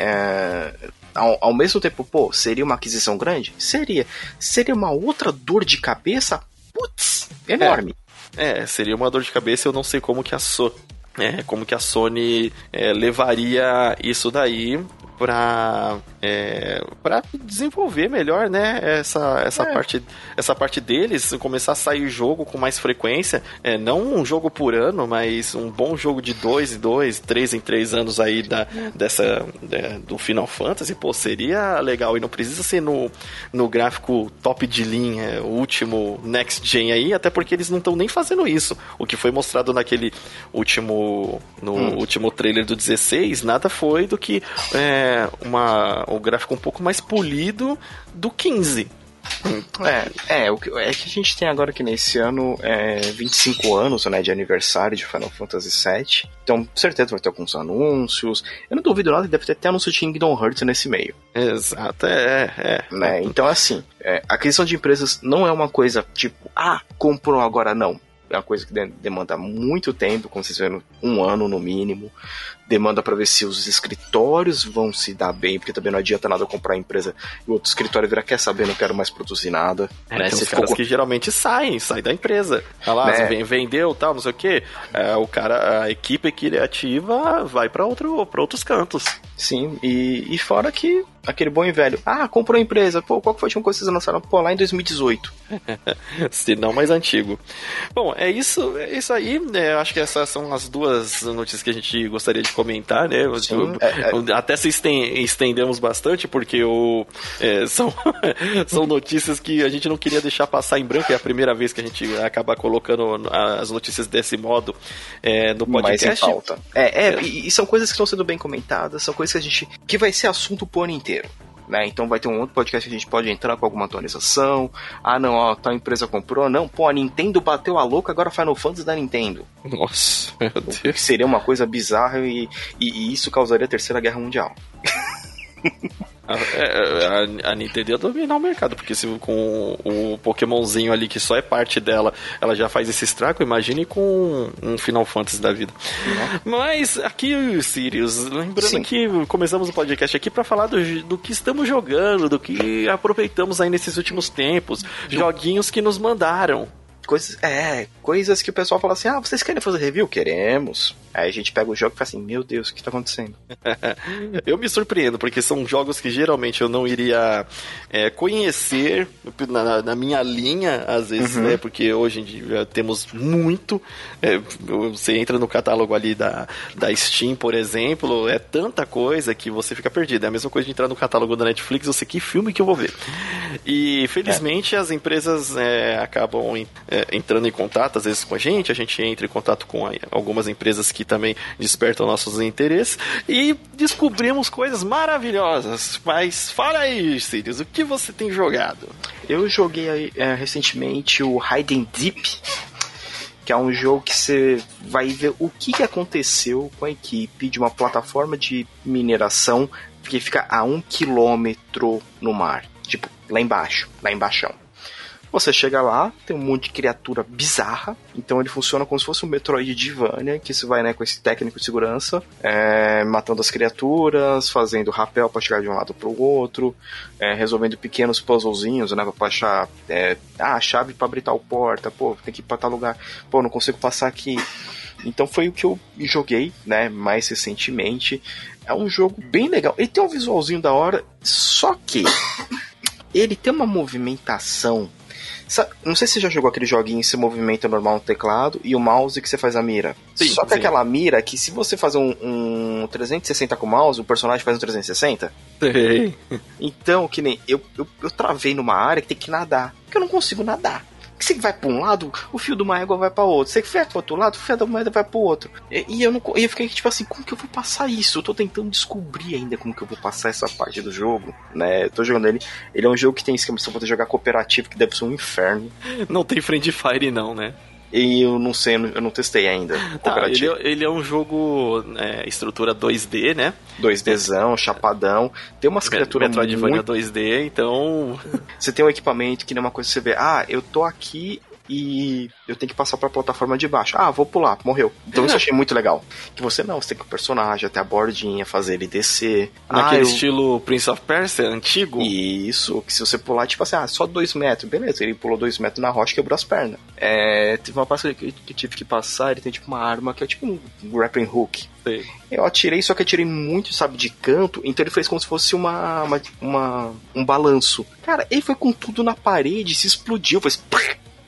ao, ao, mesmo tempo, pô, seria uma aquisição grande? Seria. Seria uma outra dor de cabeça? Putz, enorme. É, seria uma dor de cabeça, eu não sei como que a so é, como que a Sony é, levaria isso daí para é, para desenvolver melhor, né, essa, essa, é. parte, essa parte deles, começar a sair jogo com mais frequência, é, não um jogo por ano, mas um bom jogo de dois em dois, três em três anos aí da, dessa, é, do Final Fantasy, pô, seria legal, e não precisa ser no, no gráfico top de linha, o último Next Gen aí, até porque eles não estão nem fazendo isso, o que foi mostrado naquele último, no hum. último trailer do 16, nada foi do que é, uma, o gráfico um pouco mais polido do 15. É, é, o que, é que a gente tem agora que nesse ano é 25 anos né, de aniversário de Final Fantasy VII. Então, certeza vai ter alguns anúncios. Eu não duvido nada que deve ter até anúncio de Kingdom Hearts nesse meio. Exato, é, é. Né? Então, assim, é, a aquisição de empresas não é uma coisa tipo, ah, comprou agora não é uma coisa que demanda muito tempo, como vocês viram, um ano no mínimo. Demanda para ver se os escritórios vão se dar bem, porque também não adianta nada comprar empresa e o outro escritório virar, quer saber, não quero mais produzir nada. É, né? Tem os caras com... que geralmente saem, saem da empresa. Olha lá, né? vendeu tal, não sei o que. É, o cara, a equipe criativa vai para outro, outros cantos. Sim, e, e fora que aquele bom e velho. Ah, comprou a empresa. Pô, qual que foi a última coisa que vocês lançaram? Pô, lá em 2018. Se não mais antigo. Bom, é isso, é isso aí. Né? Acho que essas são as duas notícias que a gente gostaria de comentar, né? Sim, é, é... Até se estendemos bastante, porque o, é, são, são notícias que a gente não queria deixar passar em branco. É a primeira vez que a gente acaba colocando as notícias desse modo é, no podcast. Mais em pauta. É, é, e são coisas que estão sendo bem comentadas, são coisas que a gente. que vai ser assunto por ano inteiro. Né? Então vai ter um outro podcast que a gente pode entrar com alguma atualização. Ah, não, ó, tal empresa comprou. Não, pô, a Nintendo bateu a louca, agora Final Fantasy da Nintendo. Nossa, meu Deus. Que seria uma coisa bizarra e, e, e isso causaria a Terceira Guerra Mundial. A, é, a, a, Nintendo ia dominar o mercado, porque se com o Pokémonzinho ali, que só é parte dela, ela já faz esse estrago, imagine com um Final Fantasy da vida. Uhum. Mas aqui, Sirius, lembrando Sim. que começamos o podcast aqui para falar do, do que estamos jogando, do que aproveitamos aí nesses últimos tempos, joguinhos que nos mandaram coisas, é, coisas que o pessoal fala assim: "Ah, vocês querem fazer review? Queremos". Aí a gente pega o jogo e fala assim: "Meu Deus, o que tá acontecendo?". eu me surpreendo porque são jogos que geralmente eu não iria é, conhecer na, na, minha linha às vezes, uhum. né? Porque hoje em dia temos muito. É, você entra no catálogo ali da, da Steam, por exemplo, é tanta coisa que você fica perdido. É a mesma coisa de entrar no catálogo da Netflix, sei que filme que eu vou ver. E felizmente é. as empresas é, acabam é, entrando em contato, às vezes com a gente, a gente entra em contato com algumas empresas que também despertam nossos interesses e descobrimos coisas maravilhosas. Mas fala aí, Sirius, o que você tem jogado? Eu joguei é, recentemente o Hidden Deep, que é um jogo que você vai ver o que, que aconteceu com a equipe de uma plataforma de mineração que fica a um quilômetro no mar. Tipo, lá embaixo, lá embaixo. Você chega lá, tem um monte de criatura bizarra, então ele funciona como se fosse um Metroidvania, que você vai né, com esse técnico de segurança, é, matando as criaturas, fazendo rapel para chegar de um lado para o outro, é, resolvendo pequenos puzzlezinhos, né, para achar é, ah, a chave para abrir tal porta, pô, tem que ir para tal lugar, pô, não consigo passar aqui. Então foi o que eu joguei, né, mais recentemente. É um jogo bem legal. Ele tem um visualzinho da hora, só que ele tem uma movimentação não sei se você já jogou aquele joguinho que você movimenta normal no teclado e o mouse que você faz a mira. Sim, Só que sim. aquela mira que se você fazer um, um 360 com o mouse, o personagem faz um 360. Sim. Então, que nem eu, eu, eu travei numa área que tem que nadar. Porque eu não consigo nadar você vai para um lado, o fio de uma égua vai para outro. Você vai para outro lado, o fio da moeda vai para outro. E, e, eu não, e eu fiquei tipo assim, como que eu vou passar isso? Eu tô tentando descobrir ainda como que eu vou passar essa parte do jogo, né? Eu tô jogando ele. Ele é um jogo que tem esquema pra poder jogar cooperativo, que deve ser um inferno. Não tem friend fire não, né? E eu não sei, eu não testei ainda. Tá, ele, é, ele, é um jogo é, estrutura 2D, né? 2Dzão, chapadão. Tem umas criaturas Metroidvania muito... 2D, então... Você tem um equipamento que nem uma coisa que você vê, ah, eu tô aqui e eu tenho que passar para a plataforma de baixo. Ah, vou pular, morreu. Então isso eu achei muito legal. Que você não, você tem que o personagem até a bordinha, fazer ele descer. Naquele ah, eu... estilo Prince of Persia antigo? Isso, que se você pular, tipo assim, ah, só dois metros, beleza. Ele pulou dois metros na rocha e quebrou as pernas. É, teve uma parte que eu tive que passar, ele tem tipo uma arma que é tipo um grappling hook. Sei. Eu atirei, só que atirei muito, sabe, de canto, então ele fez como se fosse uma, uma, uma um balanço. Cara, ele foi com tudo na parede, se explodiu, fez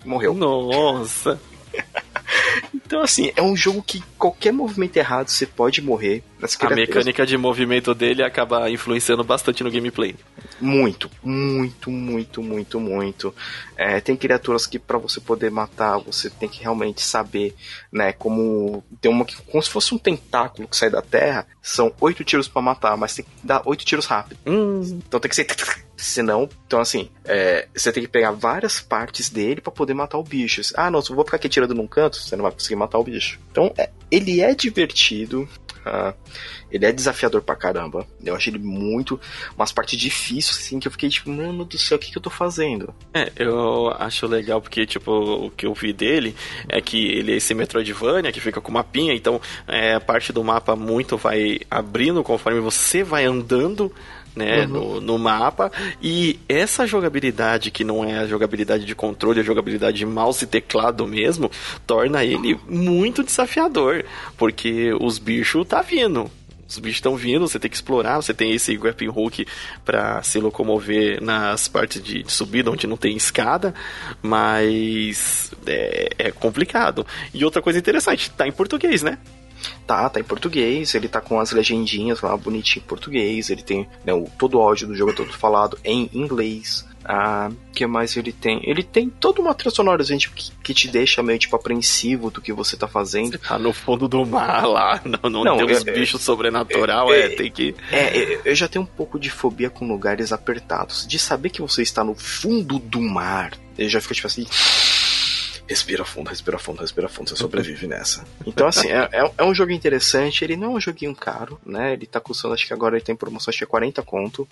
morreu. Nossa! então, assim, é um jogo que qualquer movimento errado você pode morrer. a mecânica de movimento dele acaba influenciando bastante no gameplay. Muito, muito, muito, muito, muito. É, tem criaturas que para você poder matar, você tem que realmente saber, né, como tem uma que como se fosse um tentáculo que sai da terra, são oito tiros para matar, mas tem que dar oito tiros rápido. Hum. Então tem que ser Senão, então assim, é, você tem que pegar várias partes dele para poder matar o bicho. Ah, não, se eu vou ficar aqui tirando num canto, você não vai conseguir matar o bicho. Então, é, ele é divertido. Uh, ele é desafiador pra caramba. Eu achei ele muito. Umas partes difíceis, assim, que eu fiquei tipo, mano do céu, o que, que eu tô fazendo? É, eu acho legal porque, tipo, o que eu vi dele é que ele é esse Metroidvania que fica com mapinha, então é, a parte do mapa muito vai abrindo conforme você vai andando né, uhum. no, no mapa. E essa jogabilidade, que não é a jogabilidade de controle, a jogabilidade de mouse e teclado mesmo, torna ele muito desafiador. Porque os bichos tá vindo os bichos estão vindo, você tem que explorar, você tem esse grappling hook para se locomover nas partes de, de, subida onde não tem escada, mas é, é complicado. E outra coisa interessante, tá em português, né? Tá, tá em português, ele tá com as legendinhas lá bonitinho em português, ele tem né, o, todo o áudio do jogo é todo falado em inglês. Ah, que mais ele tem? Ele tem toda uma trilha sonora, gente, que, que, te deixa meio tipo apreensivo do que você tá fazendo. Você tá no fundo do mar lá, não, não, não tem uns bichos sobrenatural, é, é, tem que. É, eu já tenho um pouco de fobia com lugares apertados. De saber que você está no fundo do mar, eu já fico tipo assim respira fundo, respira fundo, respira fundo, você sobrevive nessa. Então, assim, é, é, é, um jogo interessante, ele não é um joguinho caro, né? Ele tá custando, acho que agora ele tem promoção, acho que é 40 conto.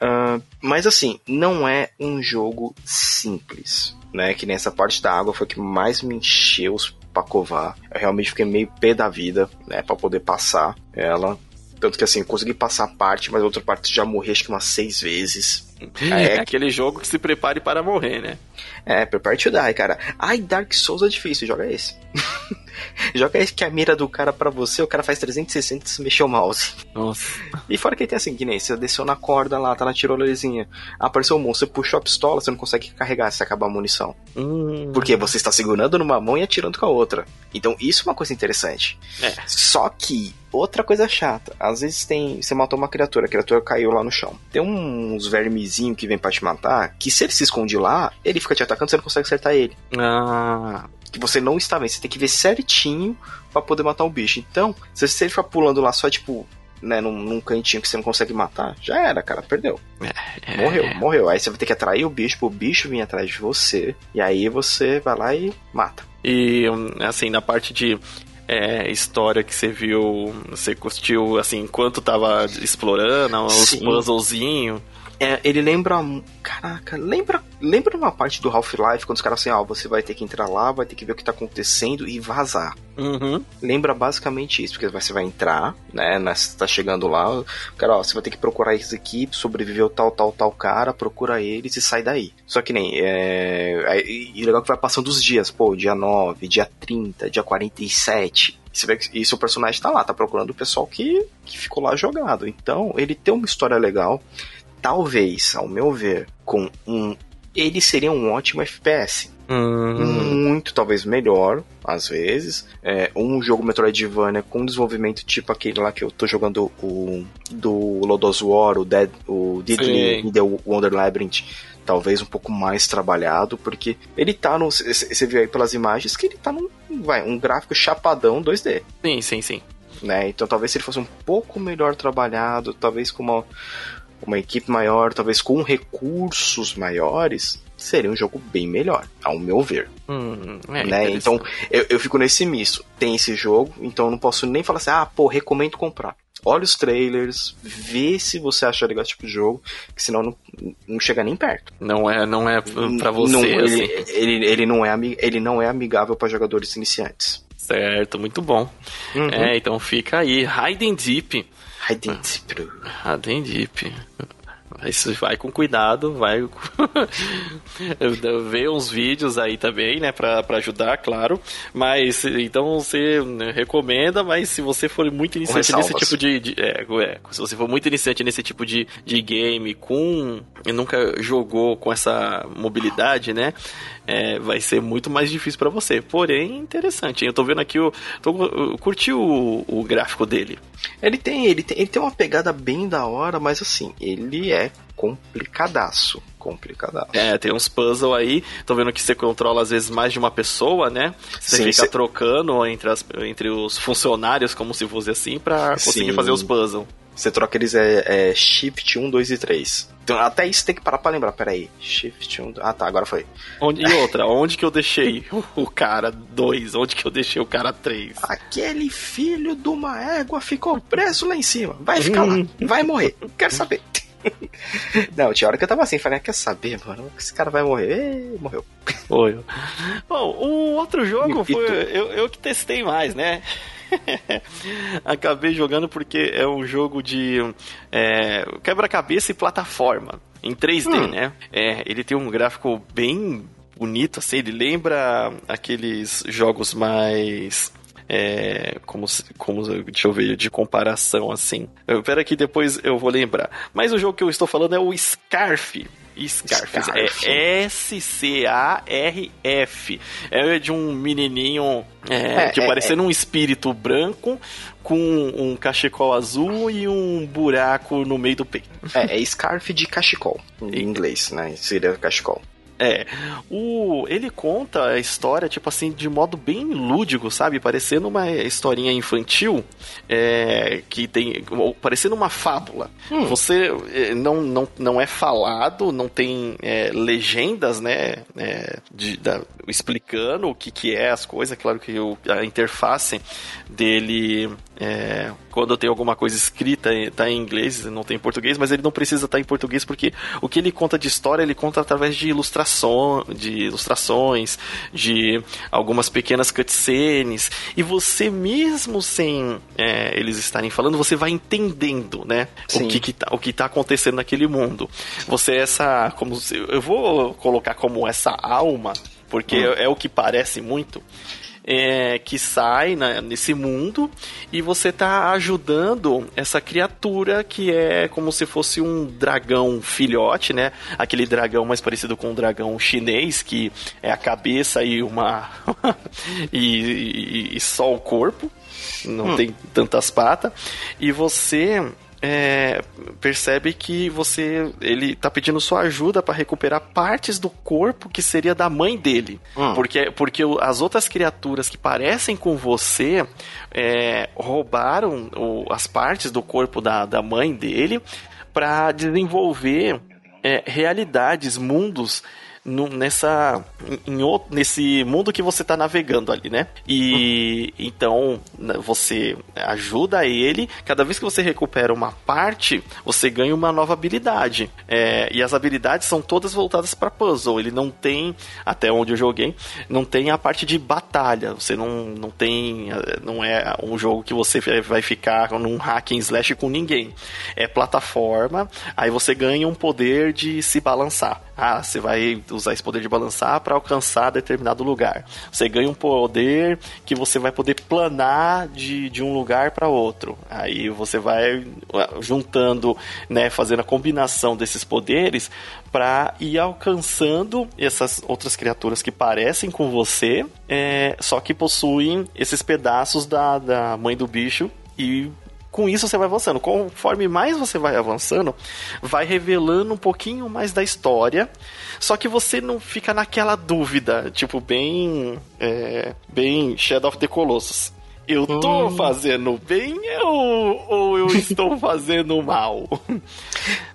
Uh, mas, assim, não é um jogo simples, né? Que nessa parte da água foi o que mais me encheu os pacovar. Eu realmente fiquei meio pé da vida, né? Pra poder passar ela. Tanto que assim, eu consegui passar a parte, mas a outra parte já morri acho que umas seis vezes. É, é aquele jogo que se prepare para morrer, né? É, prepare to die, cara. Ai, Dark Souls é difícil, joga esse. joga esse que a mira do cara para você, o cara faz 360 se mexer o mouse. Nossa. E fora que tem assim, que nem você desceu na corda lá, tá na tirolezinha. Apareceu um monstro, você puxou a pistola, você não consegue carregar se acabar a munição. Hum. Porque você está segurando numa mão e atirando com a outra. Então isso é uma coisa interessante. É. Só que outra coisa chata. Às vezes tem. Você matou uma criatura, a criatura caiu lá no chão. Tem uns vermezinhos que vem pra te matar, que se ele se esconde lá, ele fica te atacando, você não consegue acertar ele. Ah. Que você não está vendo. Você tem que ver certinho para poder matar o bicho. Então, se ele ficar pulando lá só, tipo, né, num, num, cantinho que você não consegue matar, já era, cara, perdeu. É, morreu, é. morreu. Aí você vai ter que atrair o bicho pro bicho vir atrás de você. E aí você vai lá e mata. E assim, na parte de é, história que você viu, você curtiu, assim, enquanto tava explorando, os puzzlezinhos. É, ele lembra. Caraca, lembra. Lembra uma parte do Half-Life quando os caras assim, ó, ah, você vai ter que entrar lá, vai ter que ver o que tá acontecendo e vazar. Uhum. Lembra basicamente isso, porque você vai entrar, né? Você tá chegando lá, cara, ó, você vai ter que procurar esses aqui, sobreviveu tal, tal, tal cara, procura eles e sai daí. Só que nem. É, e legal que vai passando os dias, pô, dia 9, dia 30, dia 47. E você vê que e seu personagem tá lá, tá procurando o pessoal que, que ficou lá jogado. Então, ele tem uma história legal talvez, ao meu ver, com um. Ele seria um ótimo FPS. Uhum. Muito, talvez, melhor, às vezes. É, um jogo Metroidvania com desenvolvimento tipo aquele lá que eu tô jogando o do Lodos War, o Dead, o Diddley in the Wonder Labyrinth talvez um pouco mais trabalhado, porque ele tá no. Você viu aí pelas imagens que ele tá num. Vai, um gráfico chapadão 2D. Sim, sim, sim. Né? Então talvez se ele fosse um pouco melhor trabalhado, talvez com uma, uma equipe maior, talvez com recursos maiores, seria um jogo bem melhor, ao meu ver. Hum, é né? Então eu, eu fico nesse misto. Tem esse jogo, então eu não posso nem falar assim, ah, pô, recomendo comprar. Olha os trailers, vê se você acha legal esse tipo de jogo, que senão não, não chega nem perto. Não é, não é para você. Não, assim. ele, ele, ele, não é, ele não é amigável para jogadores iniciantes. Certo, muito bom. Uhum. É, então fica aí, Hidden Deep. Hidden Deep. Hidden Deep. Isso vai com cuidado, vai ver uns vídeos aí também, né, pra, pra ajudar, claro. Mas então você recomenda, mas se você for muito iniciante nesse tipo de. de é, é, se você for muito iniciante nesse tipo de, de game com. e nunca jogou com essa mobilidade, né? É, vai ser muito mais difícil para você. Porém, interessante. Eu tô vendo aqui o. Tô, eu curti o, o gráfico dele. Ele tem, ele tem, ele tem uma pegada bem da hora, mas assim, ele é complicadaço. Complicadaço. É, tem uns puzzles aí. Tô vendo que você controla às vezes mais de uma pessoa, né? Você Sim, fica cê... trocando entre, as, entre os funcionários, como se fosse assim, pra conseguir Sim. fazer os puzzles. Você troca eles é, é, Shift 1, 2 e 3. Então, até isso tem que parar pra lembrar. Peraí. Shift 1. Ah, tá, agora foi. Onde, e outra, onde que eu deixei o cara 2? Onde que eu deixei o cara 3? Aquele filho de uma égua ficou preso lá em cima. Vai ficar lá. Vai morrer. Quero saber. Não, tinha hora que eu tava assim, falei, ah, quer saber, mano? Esse cara vai morrer. Ei, morreu. Foi. Bom, o outro jogo foi. Eu, eu que testei mais, né? Acabei jogando porque é um jogo de é, quebra-cabeça e plataforma. Em 3D, hum. né? É, ele tem um gráfico bem bonito, assim, ele lembra aqueles jogos mais é, como, como, deixa eu ver, de comparação assim. Espera que depois eu vou lembrar. Mas o jogo que eu estou falando é o Scarf. Scarf. Scarf. É S-C-A-R-F. É de um menininho, é, é, tipo, é, parecendo um espírito branco com um cachecol azul e um buraco no meio do peito. É, é Scarf de cachecol, em inglês, né? Seria cachecol. É. O, ele conta a história, tipo assim, de modo bem lúdico, sabe? Parecendo uma historinha infantil, é, que tem. parecendo uma fábula. Hum. Você é, não, não, não é falado, não tem é, legendas, né? É, de, da, explicando o que, que é as coisas. Claro que o, a interface dele é, quando tem alguma coisa escrita, tá em inglês, não tem em português, mas ele não precisa estar tá em português porque o que ele conta de história, ele conta através de ilustração, de ilustrações, de algumas pequenas cutscenes, e você mesmo sem é, eles estarem falando, você vai entendendo, né, o que, que tá, o que tá acontecendo naquele mundo. Você é essa, como eu vou colocar como essa alma, porque hum. é, é o que parece muito é, que sai na, nesse mundo e você está ajudando essa criatura que é como se fosse um dragão filhote, né? Aquele dragão mais parecido com um dragão chinês que é a cabeça e uma e, e, e, só o corpo, não hum. tem tantas patas e você é, percebe que você ele tá pedindo sua ajuda para recuperar partes do corpo que seria da mãe dele. Hum. Porque, porque as outras criaturas que parecem com você é, roubaram o, as partes do corpo da, da mãe dele para desenvolver é, realidades, mundos nessa em, em, nesse mundo que você está navegando ali, né? E uhum. então né, você ajuda ele. Cada vez que você recupera uma parte, você ganha uma nova habilidade. É, e as habilidades são todas voltadas para puzzle. Ele não tem, até onde eu joguei, não tem a parte de batalha. Você não, não tem, não é um jogo que você vai ficar num hack and slash com ninguém. É plataforma. Aí você ganha um poder de se balançar. Ah, você vai usar esse poder de balançar para alcançar determinado lugar. Você ganha um poder que você vai poder planar de, de um lugar para outro. Aí você vai ah, juntando, né, fazendo a combinação desses poderes para ir alcançando essas outras criaturas que parecem com você, é, só que possuem esses pedaços da, da mãe do bicho e com isso você vai avançando. Conforme mais você vai avançando, vai revelando um pouquinho mais da história. Só que você não fica naquela dúvida, tipo, bem. É, bem Shadow of the Colossus. Eu tô hum. fazendo bem ou, ou eu estou fazendo mal?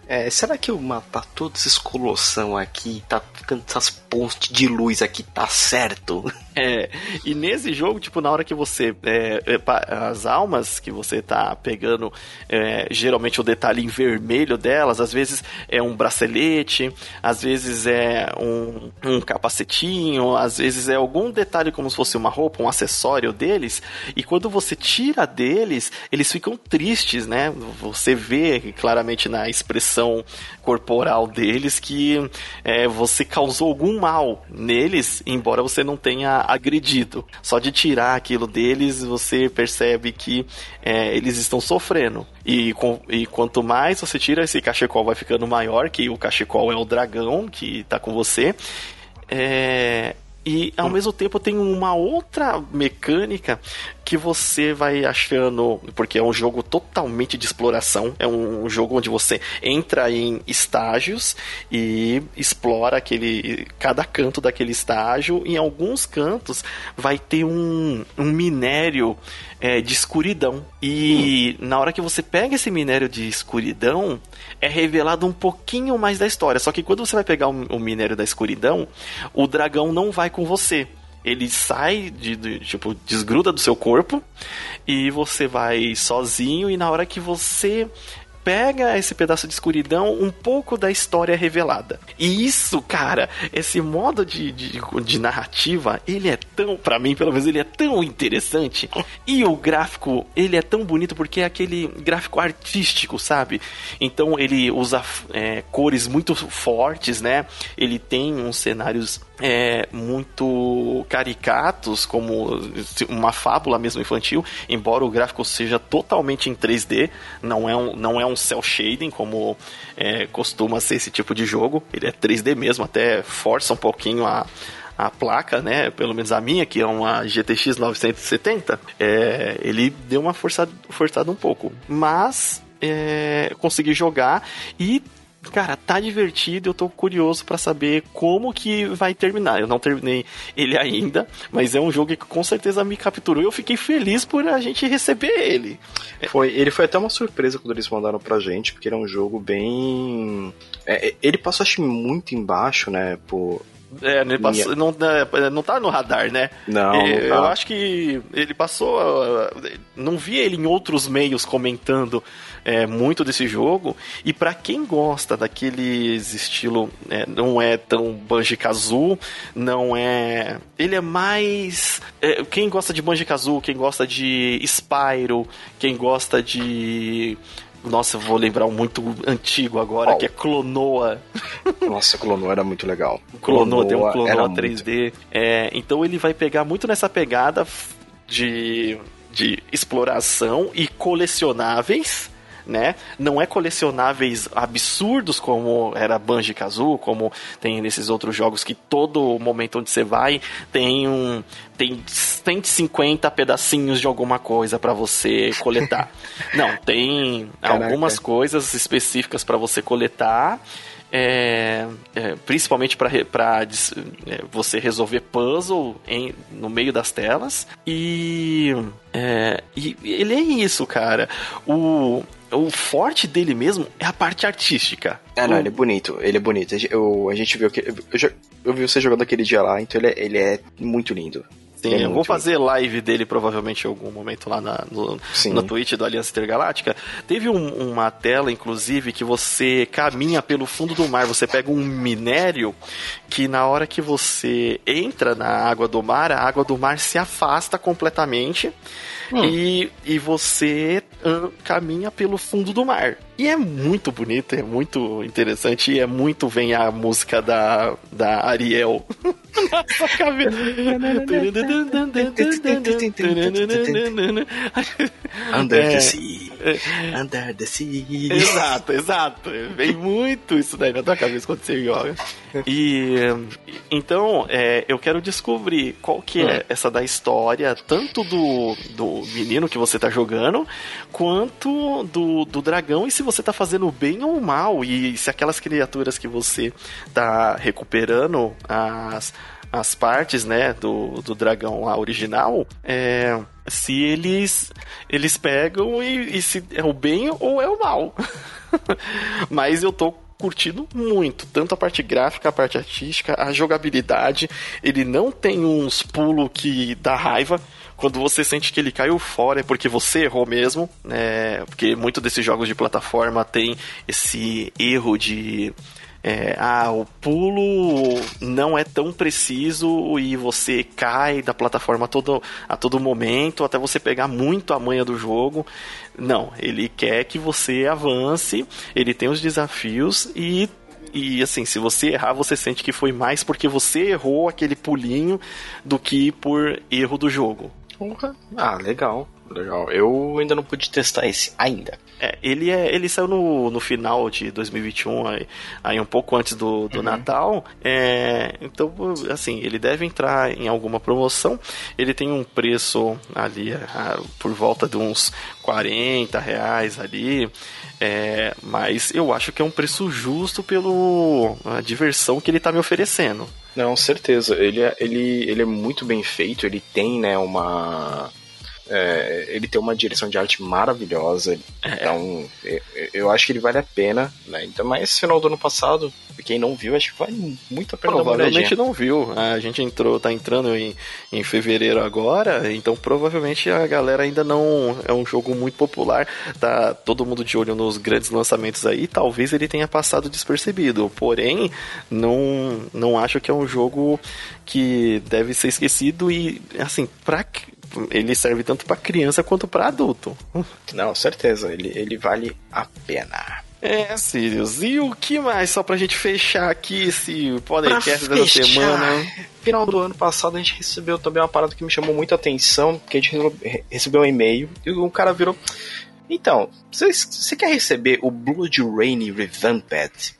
É, será que eu matar todos esses colossão aqui, tá ficando essas pontes de luz aqui, tá certo? É, e nesse jogo, tipo, na hora que você. É, é as almas que você tá pegando, é, geralmente o detalhe em vermelho delas, às vezes é um bracelete, às vezes é um, um capacetinho, às vezes é algum detalhe como se fosse uma roupa, um acessório deles, e quando você tira deles, eles ficam tristes, né? Você vê claramente na expressão corporal deles que é, você causou algum mal neles, embora você não tenha agredido. Só de tirar aquilo deles, você percebe que é, eles estão sofrendo. E, com, e quanto mais você tira, esse cachecol vai ficando maior, que o cachecol é o dragão que está com você. É, e ao mesmo tempo tem uma outra mecânica que você vai achando, porque é um jogo totalmente de exploração, é um jogo onde você entra em estágios e explora aquele cada canto daquele estágio. Em alguns cantos vai ter um, um minério é, de escuridão. E hum. na hora que você pega esse minério de escuridão, é revelado um pouquinho mais da história. Só que quando você vai pegar o, o minério da escuridão, o dragão não vai com você ele sai de, de, tipo desgruda do seu corpo e você vai sozinho e na hora que você pega esse pedaço de escuridão, um pouco da história revelada. E isso, cara, esse modo de, de, de narrativa, ele é tão, para mim, pelo menos, ele é tão interessante. E o gráfico, ele é tão bonito porque é aquele gráfico artístico, sabe? Então ele usa é, cores muito fortes, né? Ele tem uns cenários é, muito caricatos, como uma fábula mesmo infantil, embora o gráfico seja totalmente em 3D, não é um, não é um cel shading como é, costuma ser esse tipo de jogo, ele é 3D mesmo, até força um pouquinho a, a placa, né? Pelo menos a minha, que é uma GTX 970, é, ele deu uma forçada, forçada um pouco. Mas é, consegui jogar e cara, tá divertido, eu tô curioso para saber como que vai terminar. Eu não terminei ele ainda, mas é um jogo que com certeza me capturou e eu fiquei feliz por a gente receber ele. Foi, ele foi até uma surpresa quando eles mandaram pra gente, porque ele é um jogo bem. É, é ele passou, acho muito embaixo, né? Por, é, ele passou, não, é, não tá no radar, né? Não, não tá. Eu acho que ele passou. Não vi ele em outros meios comentando é, muito desse jogo. E para quem gosta daqueles estilo, é, não é tão Banjo Kazoo, não é. Ele é mais. É, quem gosta de Banjo Kazoo, quem gosta de Spyro, quem gosta de. Nossa, eu vou lembrar um muito antigo agora, oh. que é Clonoa. Nossa, Clonoa era muito legal. Clonoa, tem um Clonoa 3D. Muito... É, então ele vai pegar muito nessa pegada de, de exploração e colecionáveis né? Não é colecionáveis absurdos como era Banjo Kazoo, como tem nesses outros jogos que todo momento onde você vai tem um tem 150 pedacinhos de alguma coisa para você coletar. Não, tem Caraca. algumas coisas específicas para você coletar. É, é, principalmente para é, você resolver puzzle em, no meio das telas. E, é, e ele é isso, cara. O, o forte dele mesmo é a parte artística. É, não, ele é bonito, ele é bonito. Eu, a gente viu que. Eu, eu vi você jogando aquele dia lá, então ele é, ele é muito lindo. Sim, é eu vou fazer live dele provavelmente em algum momento lá na, no, no Twitch do Aliança Intergaláctica. Teve um, uma tela, inclusive, que você caminha pelo fundo do mar. Você pega um minério que na hora que você entra na água do mar, a água do mar se afasta completamente hum. e, e você caminha pelo fundo do mar. E é muito bonito, é muito interessante e é muito vem a música da, da Ariel. Nossa cabeça. Under the sea. Under the sea. Exato, exato. Vem muito isso daí na tua cabeça quando você joga. E então, é, eu quero descobrir qual que é essa da história, tanto do, do menino que você tá jogando, quanto do, do dragão, e se você tá fazendo bem ou mal, e se aquelas criaturas que você tá recuperando as, as partes, né, do, do dragão lá original, é, se eles eles pegam e, e se é o bem ou é o mal. Mas eu tô curtindo muito, tanto a parte gráfica, a parte artística, a jogabilidade. Ele não tem uns pulos que dá raiva. Quando você sente que ele caiu fora é porque você errou mesmo, né? Porque muito desses jogos de plataforma tem esse erro de é, ah, o pulo não é tão preciso e você cai da plataforma a todo, a todo momento até você pegar muito a manha do jogo. Não, ele quer que você avance, ele tem os desafios e e assim, se você errar, você sente que foi mais porque você errou aquele pulinho do que por erro do jogo. Ah, legal. Legal. Eu ainda não pude testar esse ainda. É, ele, é, ele saiu no, no final de 2021, aí, aí um pouco antes do, do uhum. Natal. É, então, assim, ele deve entrar em alguma promoção. Ele tem um preço ali a, por volta de uns 40 reais ali. É, mas eu acho que é um preço justo pela diversão que ele está me oferecendo. Não, certeza. Ele é, ele, ele é muito bem feito, ele tem, né, uma É, ele tem uma direção de arte maravilhosa. É. Então, eu, eu acho que ele vale a pena. Né? Então, mas esse final do ano passado, quem não viu, acho que vale muito a pena Provavelmente não viu. A gente entrou, tá entrando em, em fevereiro agora, então provavelmente a galera ainda não. É um jogo muito popular. Tá todo mundo de olho nos grandes lançamentos aí. Talvez ele tenha passado despercebido. Porém, não, não acho que é um jogo que deve ser esquecido e, assim, pra. Ele serve tanto pra criança quanto pra adulto. Não, certeza, ele, ele vale a pena. É, Sirius. E o que mais? Só pra gente fechar aqui esse podcast fechar, semana. Final do ano passado a gente recebeu também uma parada que me chamou muita atenção, porque a gente re- recebeu um e-mail e o cara virou. Então, você você quer receber o Blood Rain Revamped?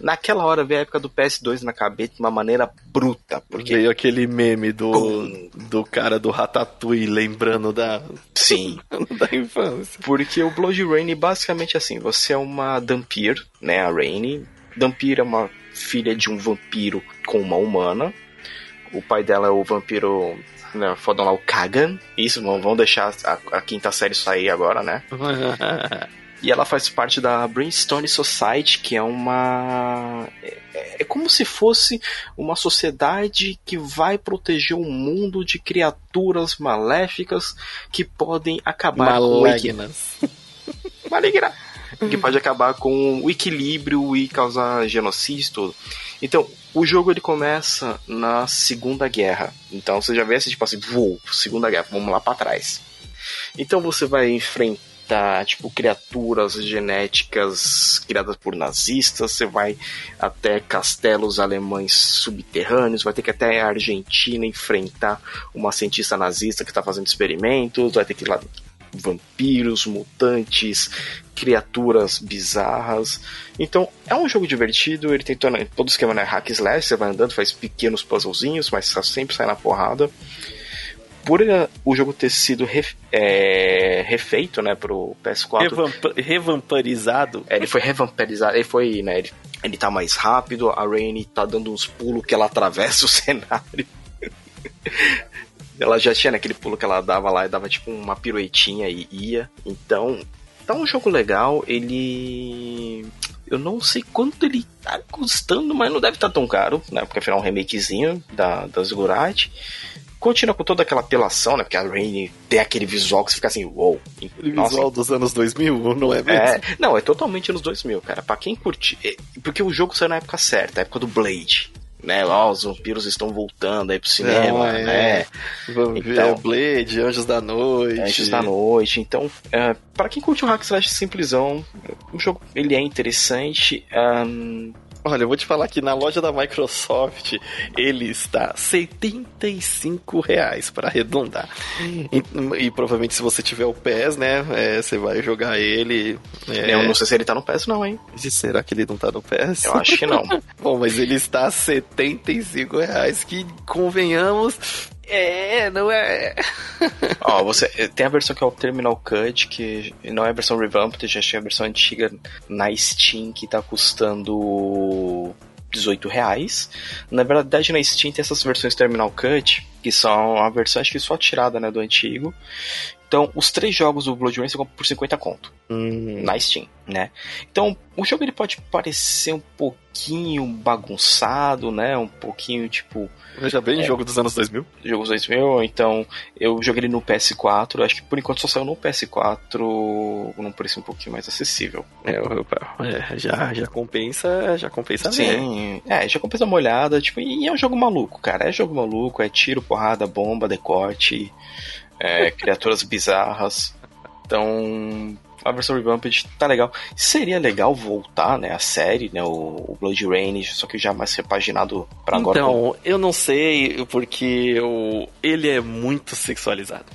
Naquela hora veio a época do PS2 na cabeça de uma maneira bruta, porque Veio aquele meme do, do cara do Ratatouille lembrando da, sim, da infância. Porque o Blood Rain basicamente assim, você é uma Dampir, né, a Rainy. Dampir é uma filha de um vampiro com uma humana. O pai dela é o vampiro, né, fodão lá, o Kagan. Isso, vão deixar a, a quinta série sair agora, né? E ela faz parte da Brainstorm Society, que é uma. É, é como se fosse uma sociedade que vai proteger o mundo de criaturas maléficas que podem acabar com o Malignas. maligna, que pode acabar com o equilíbrio e causar genocídio e tudo. Então, o jogo ele começa na Segunda Guerra. Então você já vê assim, tipo assim, vou, Segunda Guerra, vamos lá pra trás. Então você vai enfrentar, tipo, criaturas genéticas criadas por nazistas, você vai até castelos alemães subterrâneos, vai ter que até a Argentina enfrentar uma cientista nazista que está fazendo experimentos, vai ter que ir lá vampiros, mutantes, criaturas bizarras. Então, é um jogo divertido, ele tem todo todo o esquema né, hack slash, você vai andando, faz pequenos puzzlezinhos, mas tá sempre sai na porrada. Por eh, o jogo ter sido ref- é, refeito, né, pro PS4, Revamp- revampirizado. é, ele foi revampirizado, ele foi, né, ele, ele tá mais rápido, a Rainy tá dando uns pulos que ela atravessa o cenário. ela já tinha né, aquele pulo que ela dava lá e dava tipo uma piruetinha e ia. Então, tá um jogo legal, ele. Eu não sei quanto ele tá custando, mas não deve estar tão caro, né? Porque afinal é um remakezinho da, da Ziggurat. Continua com toda aquela apelação, né? Porque a Rainy tem aquele visual que você fica assim, uou. Nossa, visual dos anos 2000, não é mesmo? é, não, é totalmente anos 2000, cara. Pra quem curte. é, Porque o jogo saiu na época certa, a época do Blade. Né, ó, os vampiros estão voltando aí pro cinema, é. né? Vamos ver Então- Blade, Anjos da Noite. Antes da noite. Então, é, para quem curte o hack slash simplesão, o jogo ele é interessante. ahn, Olha, eu vou te falar que na loja da Microsoft ele está 75 reais para arredondar. E, e provavelmente se você tiver o PES, né, é, você vai jogar ele. é, Eu não sei se ele tá no PS, não, hein? Será que ele não tá no PES? Eu acho que não. Bom, mas ele está a 75 reais, que convenhamos. É, não é. Ó, você tem a versão que é o Terminal Cut, que não é a versão Revamped, já tinha a versão antiga na Steam que tá custando 18 reais. Na verdade, na Steam tem essas versões Terminal Cut, que são a versão acho que só tirada né, do antigo. Então, os três jogos do Blood Rain você compra por 50 conto Hum, na Steam, né? Então, o jogo ele pode parecer um pouquinho bagunçado, né? Um pouquinho tipo veja bem, jogo dos anos 2000. jogos 2000, então eu joguei ele no PS4, acho que por enquanto só saiu no PS4 num preço um pouquinho mais acessível. É, opa, é, já, já compensa, já compensa. Sim, é, já comprei uma olhada, tipo, e é um jogo maluco, cara, é jogo maluco, é tiro, porrada, bomba, decote, é, criaturas bizarras, então a versão Revamped tá legal. Seria legal voltar, né, a série, né, o, Blood Rain, só que já mais repaginado pra agora. Então, eu não sei, porque o, ele é muito sexualizado.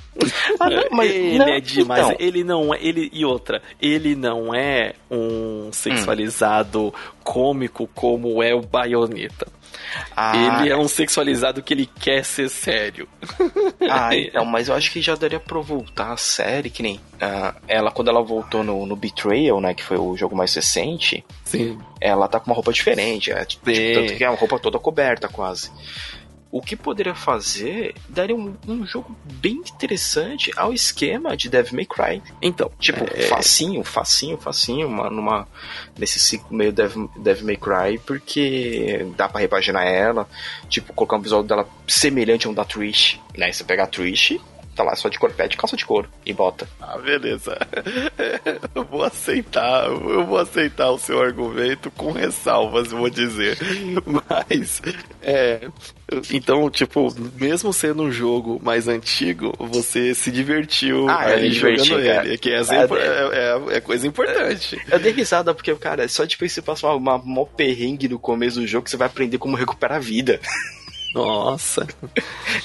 Ah, não, mas- ele não, é demais. então. Ele não é. Ele, e outra, ele não é um sexualizado cômico como é o Bayonetta. Ah, Ele é um sexualizado que ele quer ser sério. Ah, então, mas eu acho que já daria pra voltar a série, que nem ah, ela, quando ela voltou no, no Betrayal, né, que foi o jogo mais recente, Sim. ela tá com uma roupa diferente, é, tipo, tanto que é uma roupa toda coberta quase. O que poderia fazer daria um, um jogo bem interessante ao esquema de Devil May Cry. Então, Tipo, é, facinho, facinho, facinho, uma, numa, nesse ciclo meio Devil, Devil May Cry, porque dá pra repaginar ela, tipo, colocar um visual dela semelhante a um da Trish, né? Você pega a Trish, tá lá só de corpete, calça de couro e bota. Ah, beleza. Eu vou aceitar, eu vou aceitar o seu argumento com ressalvas, vou dizer. Mas, é. Então, tipo, mesmo sendo um jogo mais antigo, você se divertiu Ah, aí diverti, jogando cara. ele. Que é, Ah, é, é- é coisa importante. Eu dei risada porque, cara, só de você passar uma, uma mó perrengue no começo do jogo que você vai aprender como recuperar a vida. Nossa,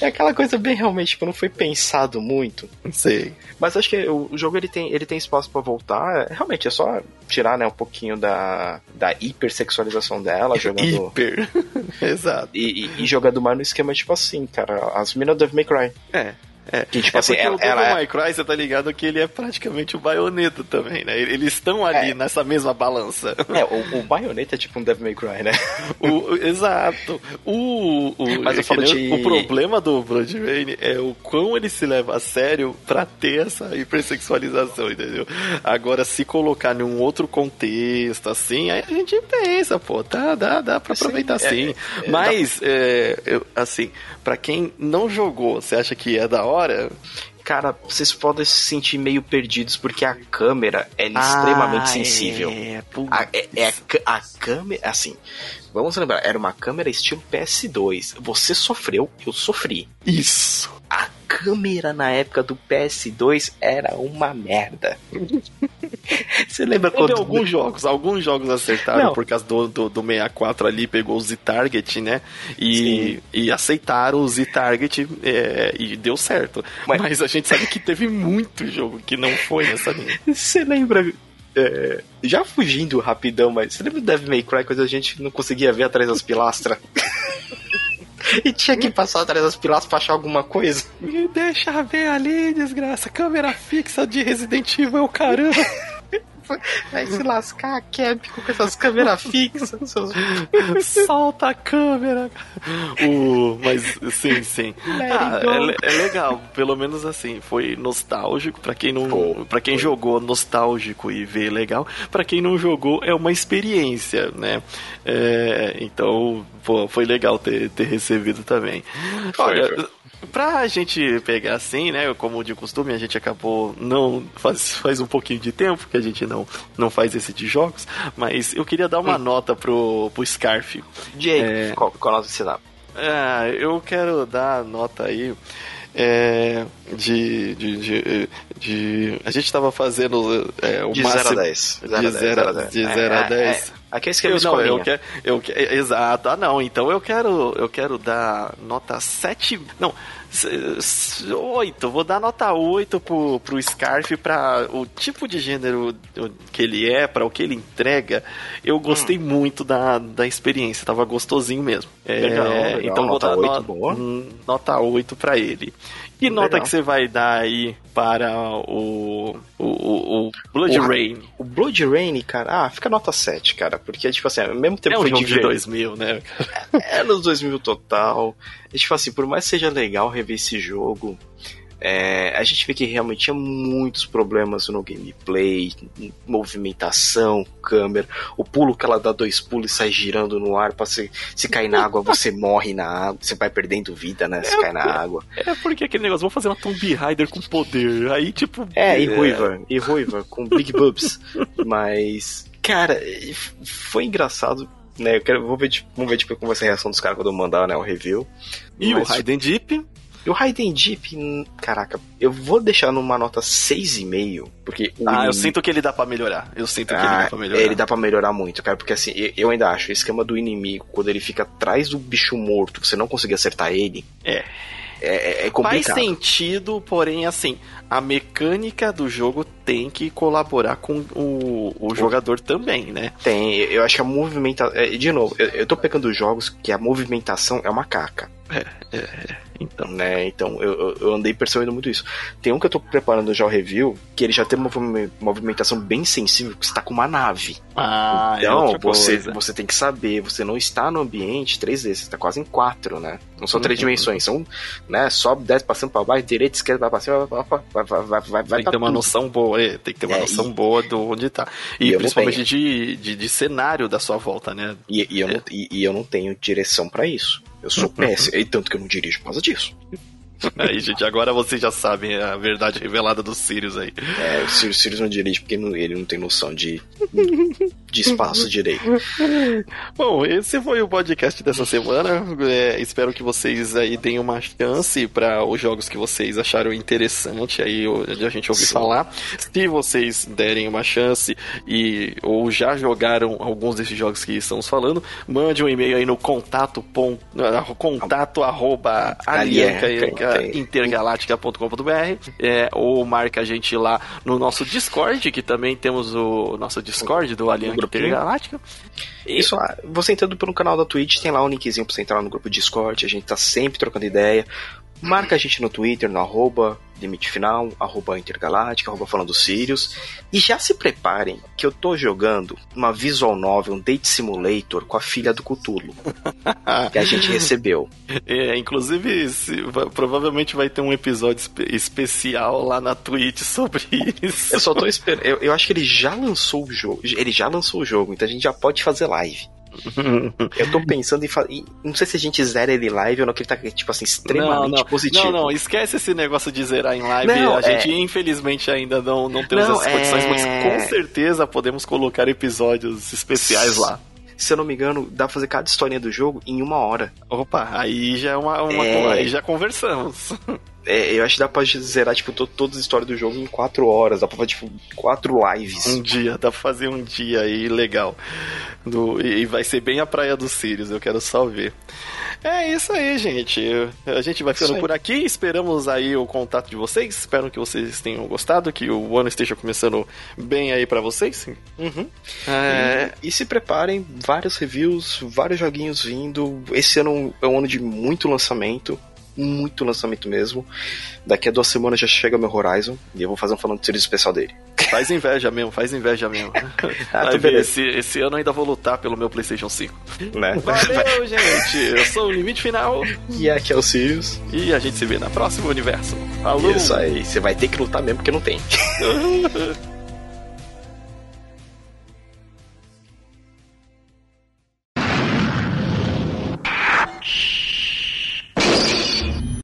É aquela coisa bem realmente, tipo, não foi pensado muito. sei. Mas acho que o jogo ele tem, ele tem espaço pra voltar. Realmente, é só tirar, né, um pouquinho da, da hipersexualização dela, jogando. Hiper. Exato. E, e, e jogando mais no esquema, tipo assim, cara, as minas do Devil May Cry. É. É, Que, tipo é assim, porque ela- o Devil ela é- May Cry, você tá ligado que ele é praticamente o baioneta também, né? Eles estão ali É. nessa mesma balança. É, o, o Bayonetta é tipo um Devil May Cry, né? O- o- exato. O, o, Mas eu é falo de- o problema do Blood Rain é o quão ele se leva a sério pra ter essa hipersexualização, entendeu? Agora, se colocar num outro contexto, assim, aí a gente pensa, pô, tá, dá, dá pra Sim, aproveitar é, sim. é, Mas, é, eu- assim, pra quem não jogou, você acha que é da hora? Cara, vocês podem se sentir meio perdidos porque a câmera é extremamente sensível. É. A, é, é a, a câmera, assim, vamos lembrar, era uma câmera estilo PS2. Você sofreu, eu sofri. Isso. A câmera na época do PS2 era uma merda. Você lembra Teve quando alguns jogos, alguns jogos acertaram Não. por causa do, do, do 64 ali, pegou o Z-Target, né? E, e aceitaram o Z-Target é, e deu certo. Mas- Mas... a gente sabe que teve muito jogo que não foi nessa linha. Você lembra. é, já fugindo rapidão, mas você lembra do Devil May Cry quando a gente não conseguia ver atrás das pilastras? e tinha que passar atrás das pilastras pra achar alguma coisa? Me deixa ver ali, desgraça. Câmera fixa de Resident Evil, caramba. Vai se lascar a Capcom com essas câmeras fixas. Seus... Solta a câmera. O, mas sim, sim. Ah, é, é legal, pelo menos assim, foi nostálgico para quem não, para quem jogou nostálgico e vê legal, para quem não jogou é uma experiência, né? É, então, pô, foi legal ter, ter recebido também. Olha, Pra gente pegar assim, né? Como de costume, a gente acabou não. Faz, faz um pouquinho de tempo que a gente não, não faz esse de jogos, mas eu queria dar uma nota pro, pro Scarf. Diego, É. qual, qual nota você dá? Ah, eu quero dar nota aí. é, de, de, de, de- A gente tava fazendo é, o De 0 a máximo. 10. De 0 de zero a 10. Aqui é esquema Eu, não, eu quero, eu que- exato. Ah, não. Então eu quero, eu quero dar nota 7. Não, 8. Vou dar nota 8 pro, pro Scarf pra o tipo de gênero que ele é, pra o que ele entrega. Eu gostei muito da, da experiência. Tava gostosinho mesmo. É, Legal, legal. Então Nota vou dar 8, no- boa. hum, nota 8 pra ele. Que nota Legal. que você vai dar aí para o, o, o, o Blood O- Rain? O Blood Rain, cara, ah, fica nota 7, cara. Porque, tipo assim, ao mesmo tempo É um foi jogo de diver- 2000, né? É nos 2000 total. E, tipo assim, por mais que seja legal rever esse jogo, é, a gente vê que realmente tinha muitos problemas no gameplay, movimentação, câmera, o pulo que ela dá dois pulos e sai girando no ar, pra se, se cair na água, você morre na água, você vai perdendo vida, né? Se cai na água. É porque aquele negócio, vamos fazer uma Tomb Raider com poder. Aí, tipo. É, e ruiva, e ruiva, com big boobs. Mas, cara, foi engraçado. Né, eu quero, vou ver, tipo, vamos ver tipo, como vai ser a reação dos caras quando eu mandar né, o review. E Mas- o Raiden Deep? E o Raiden Deep, caraca, eu vou deixar numa nota 6,5, porque Ah, eu sinto que ele dá pra melhar. Eu sinto que ele Ah, dá pra melhorar. ele dá pra melhorar muito, cara, porque assim, eu- ainda acho, o esquema do inimigo, quando ele fica atrás do bicho morto, você não conseguir acertar ele, É. é, é- é Faz complicado. sentido, porém, assim, a mecânica do jogo tem que colaborar com o, o jogador também, né? Tem, eu acho que a movimentação. De novo, eu, eu tô pegando jogos que a movimentação é uma caca. É, é, é. Então. Né? Então, eu, eu andei percebendo muito isso. Tem um que eu tô preparando já o review, que ele já tem uma movimentação bem sensível, que você tá com uma nave. Ah, é então, é você, você tem que saber, você não está no ambiente 3D, você está quase em 4, né? Não são três uhum. dimensões, são, né, sobe, desce, passando pra baixo, direita, esquerda, vai pra cima, vai, vai, vai, vai, vai, Tem que ter uma tudo. noção boa, é, tem que ter uma é, noção e, boa do onde tá. E, e principalmente de, de, de, cenário da sua volta, né? E, e eu, não, e, e eu não tenho direção para isso. Eu sou péssimo, e tanto que eu não dirijo por causa disso. Aí, gente, agora vocês já sabem a verdade revelada do Sirius aí. É, o Sirius, Sirius não dirige porque ele não tem noção de, de espaço direito. Bom, esse foi o podcast dessa semana. É, espero que vocês aí deem uma chance para os jogos que vocês acharam interessante aí de a gente ouvir Sim. falar. Se vocês derem uma chance e ou já jogaram alguns desses jogos que estamos falando, mande um e-mail aí no contato, pon, contato arroba intergaláctica.com.br é, ou marca a gente lá no nosso Discord, que também temos o nosso Discord do Aliança Intergaláctica. Isso, você entrando pelo canal da Twitch, tem lá um linkzinho pra você entrar no grupo Discord, a gente tá sempre trocando ideia. Marca a gente no Twitter, no arroba limite final, arroba intergaláctica, arroba falando Sirius. E já se preparem que eu tô jogando uma visual novel, um date simulator com a filha do Cthulhu. que a gente recebeu. É, inclusive, se, provavelmente vai ter um episódio espe especial lá na Twitch sobre isso. Eu só tô esperando. Eu, eu acho que ele já lançou o jogo. Ele já lançou o jogo, então a gente já pode fazer live. eu tô pensando em fazer. Não sei se a gente zera ele live ou não, que ele tá, tipo assim, extremamente não, não. positivo. Não, não, esquece esse negócio de zerar em live. Não, a gente, é... infelizmente, ainda não, não temos essas condições, é... mas com certeza podemos colocar episódios especiais lá se eu não me engano, dá pra fazer cada historinha do jogo em uma hora. Opa, aí já é uma. uma é... Aí já conversamos. É, eu acho que dá pra zerar, tipo, to todas as histórias do jogo em quatro horas. Dá pra fazer, tipo, quatro lives. Um dia, dá pra fazer um dia aí legal. Do, e vai ser bem a praia dos Sirius, eu quero só ver. É isso aí, gente. A gente vai ficando por aqui. Esperamos aí o contato de vocês. Espero que vocês tenham gostado, que o ano esteja começando bem aí para vocês. Uhum. É... E, e, se preparem, vários reviews, vários joguinhos vindo. Esse ano é um ano de muito lançamento muito lançamento mesmo. Daqui a duas semanas já chega meu Horizon e eu vou fazer um falando de especial dele. Faz inveja mesmo, faz inveja mesmo. ah, esse, esse ano ainda vou lutar pelo meu PlayStation 5. Né? Valeu, gente! Eu sou o Limite Final. E aqui é o Sirius. E a gente se vê na próxima universo. Falou! Isso aí, você vai ter que lutar mesmo porque não tem.